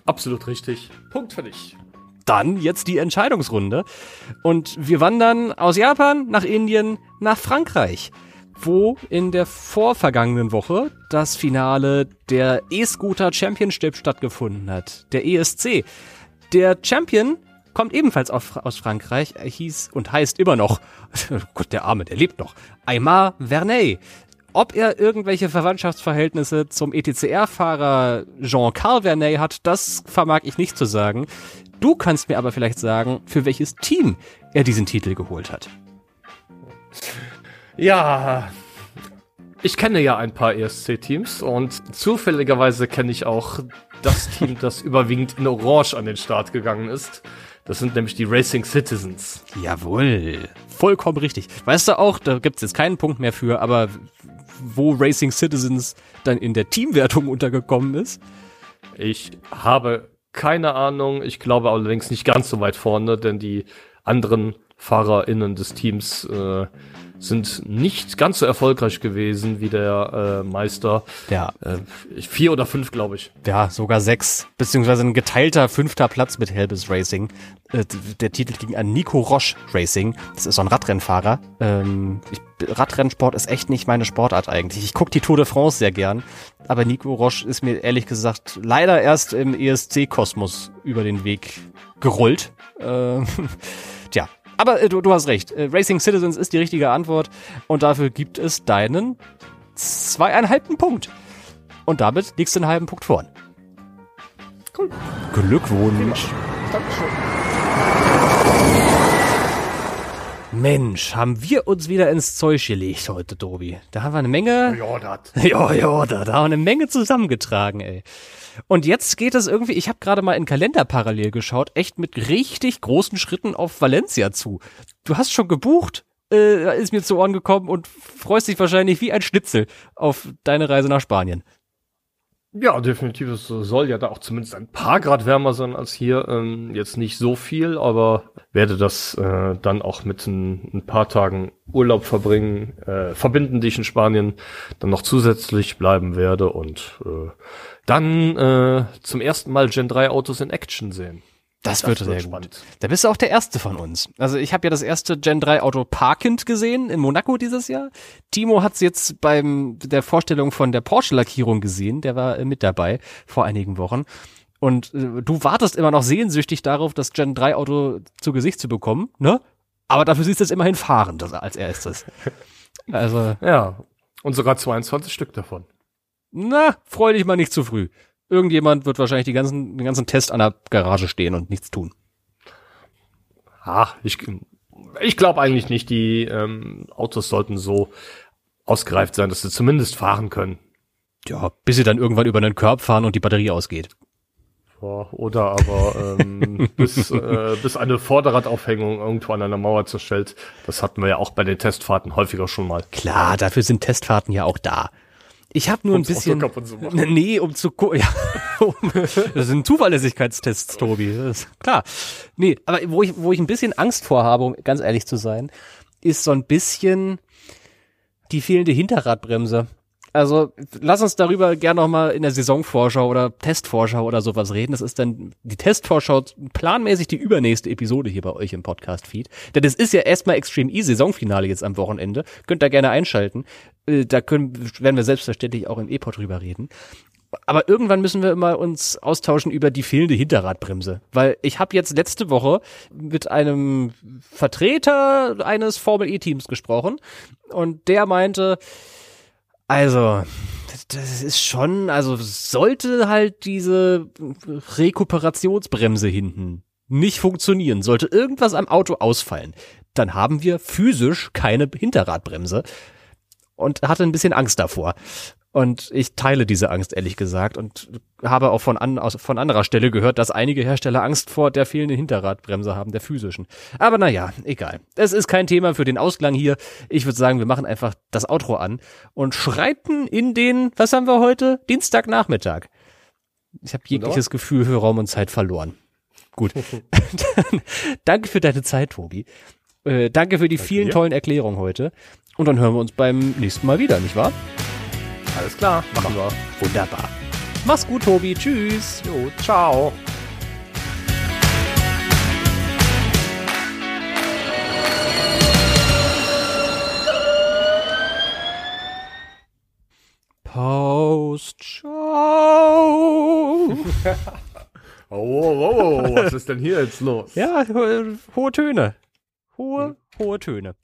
Absolut richtig. Punkt für dich. Dann jetzt die Entscheidungsrunde. Und wir wandern aus Japan nach Indien nach Frankreich, wo in der vorvergangenen Woche das Finale der E-Scooter Championship stattgefunden hat, der ESC. Der Champion kommt ebenfalls aus Frankreich, er hieß und heißt immer noch, Gott, der Arme, der lebt noch, Aymar Vernet. Ob er irgendwelche Verwandtschaftsverhältnisse zum ETCR-Fahrer Jean-Carl Vernet hat, das vermag ich nicht zu sagen. Du kannst mir aber vielleicht sagen, für welches Team er diesen Titel geholt hat. Ja, ich kenne ja ein paar ESC-Teams und zufälligerweise kenne ich auch das Team, das überwiegend in Orange an den Start gegangen ist. Das sind nämlich die Racing Citizens. Jawohl. Vollkommen richtig. Weißt du auch, da gibt es jetzt keinen Punkt mehr für, aber wo Racing Citizens dann in der Teamwertung untergekommen ist? Ich habe keine Ahnung. Ich glaube allerdings nicht ganz so weit vorne, denn die anderen FahrerInnen des Teams äh, sind nicht ganz so erfolgreich gewesen wie der äh, Meister. Ja. Äh, vier oder fünf, glaube ich. Ja, sogar sechs. Beziehungsweise ein geteilter fünfter Platz mit Helbis Racing. Äh, der Titel ging an Nico Roche Racing. Das ist so ein Radrennfahrer. Ähm, ich, Radrennsport ist echt nicht meine Sportart eigentlich. Ich gucke die Tour de France sehr gern. Aber Nico Roche ist mir ehrlich gesagt leider erst im ESC-Kosmos über den Weg gerollt. Äh, tja, aber äh, du, du hast recht. Äh, Racing Citizens ist die richtige Antwort. Und dafür gibt es deinen zweieinhalben Punkt. Und damit liegst du einen halben Punkt vorn. Cool. Glückwunsch. Dankeschön. Mensch, haben wir uns wieder ins Zeug gelegt heute, Tobi. Da haben wir eine Menge. Ja, das. Ja, ja, da, da haben wir eine Menge zusammengetragen, ey. Und jetzt geht es irgendwie, ich habe gerade mal in Kalender parallel geschaut, echt mit richtig großen Schritten auf Valencia zu. Du hast schon gebucht, äh, ist mir zu Ohren gekommen und freust dich wahrscheinlich wie ein Schnitzel auf deine Reise nach Spanien. Ja, definitiv. Es soll ja da auch zumindest ein paar Grad wärmer sein als hier. Ähm, jetzt nicht so viel, aber werde das äh, dann auch mit ein, ein, paar Tagen Urlaub verbringen, äh, verbinden, die ich in Spanien dann noch zusätzlich bleiben werde und äh, dann äh, zum ersten Mal Gen 3 Autos in Action sehen. Das, das wird sehr spannend. gut. Da bist du auch der Erste von uns. Also ich habe ja das erste Gen 3 Auto Parkend gesehen in Monaco dieses Jahr. Timo hat es jetzt beim der Vorstellung von der Porsche-Lackierung gesehen. Der war äh, mit dabei vor einigen Wochen. Und äh, du wartest immer noch sehnsüchtig darauf, das Gen 3 Auto zu Gesicht zu bekommen, ne? Aber dafür siehst du es immerhin fahren, das als erstes. Also. Ja. Und sogar 22 Stück davon. Na, freu dich mal nicht zu früh. Irgendjemand wird wahrscheinlich die ganzen, den ganzen Test an der Garage stehen und nichts tun. Ah, ich, ich glaube eigentlich nicht, die ähm, Autos sollten so ausgereift sein, dass sie zumindest fahren können. Ja, bis sie dann irgendwann über einen Körb fahren und die Batterie ausgeht. Ja, oder aber ähm, bis, äh, bis eine Vorderradaufhängung irgendwo an einer Mauer zerstellt. Das hatten wir ja auch bei den Testfahrten häufiger schon mal. Klar, dafür sind Testfahrten ja auch da. Ich habe nur Um's ein bisschen. Nee, um zu gucken. Ja, das sind Zuverlässigkeitstests, Tobi. Klar. Nee, aber wo ich, wo ich ein bisschen Angst vor habe, um ganz ehrlich zu sein, ist so ein bisschen die fehlende Hinterradbremse. Also lass uns darüber gerne nochmal in der Saisonvorschau oder Testvorschau oder sowas reden. Das ist dann die Testvorschau planmäßig die übernächste Episode hier bei euch im Podcast-Feed. Denn es ist ja erstmal Extreme E Saisonfinale jetzt am Wochenende. Könnt ihr gerne einschalten. Äh, da können, werden wir selbstverständlich auch im E-Pod drüber reden. Aber irgendwann müssen wir immer uns austauschen über die fehlende Hinterradbremse. Weil ich habe jetzt letzte Woche mit einem Vertreter eines Formel E-Teams gesprochen und der meinte, also, das ist schon, also sollte halt diese Rekuperationsbremse hinten nicht funktionieren, sollte irgendwas am Auto ausfallen, dann haben wir physisch keine Hinterradbremse und hatte ein bisschen Angst davor. Und ich teile diese Angst, ehrlich gesagt, und habe auch von, an, aus, von anderer Stelle gehört, dass einige Hersteller Angst vor der fehlenden Hinterradbremse haben, der physischen. Aber naja, egal. Es ist kein Thema für den Ausklang hier. Ich würde sagen, wir machen einfach das Outro an und schreiten in den, was haben wir heute? Dienstagnachmittag. Ich habe jegliches Gefühl für Raum und Zeit verloren. Gut. danke für deine Zeit, Tobi. Äh, danke für die danke vielen dir. tollen Erklärungen heute. Und dann hören wir uns beim nächsten Mal wieder, nicht wahr? Alles klar, machen wir. Wunderbar. Mach's gut, Tobi. Tschüss. Jo, ciao. Post, ciao. oh, oh, oh, was ist denn hier jetzt los? Ja, hohe Töne. Hohe, hm. hohe Töne.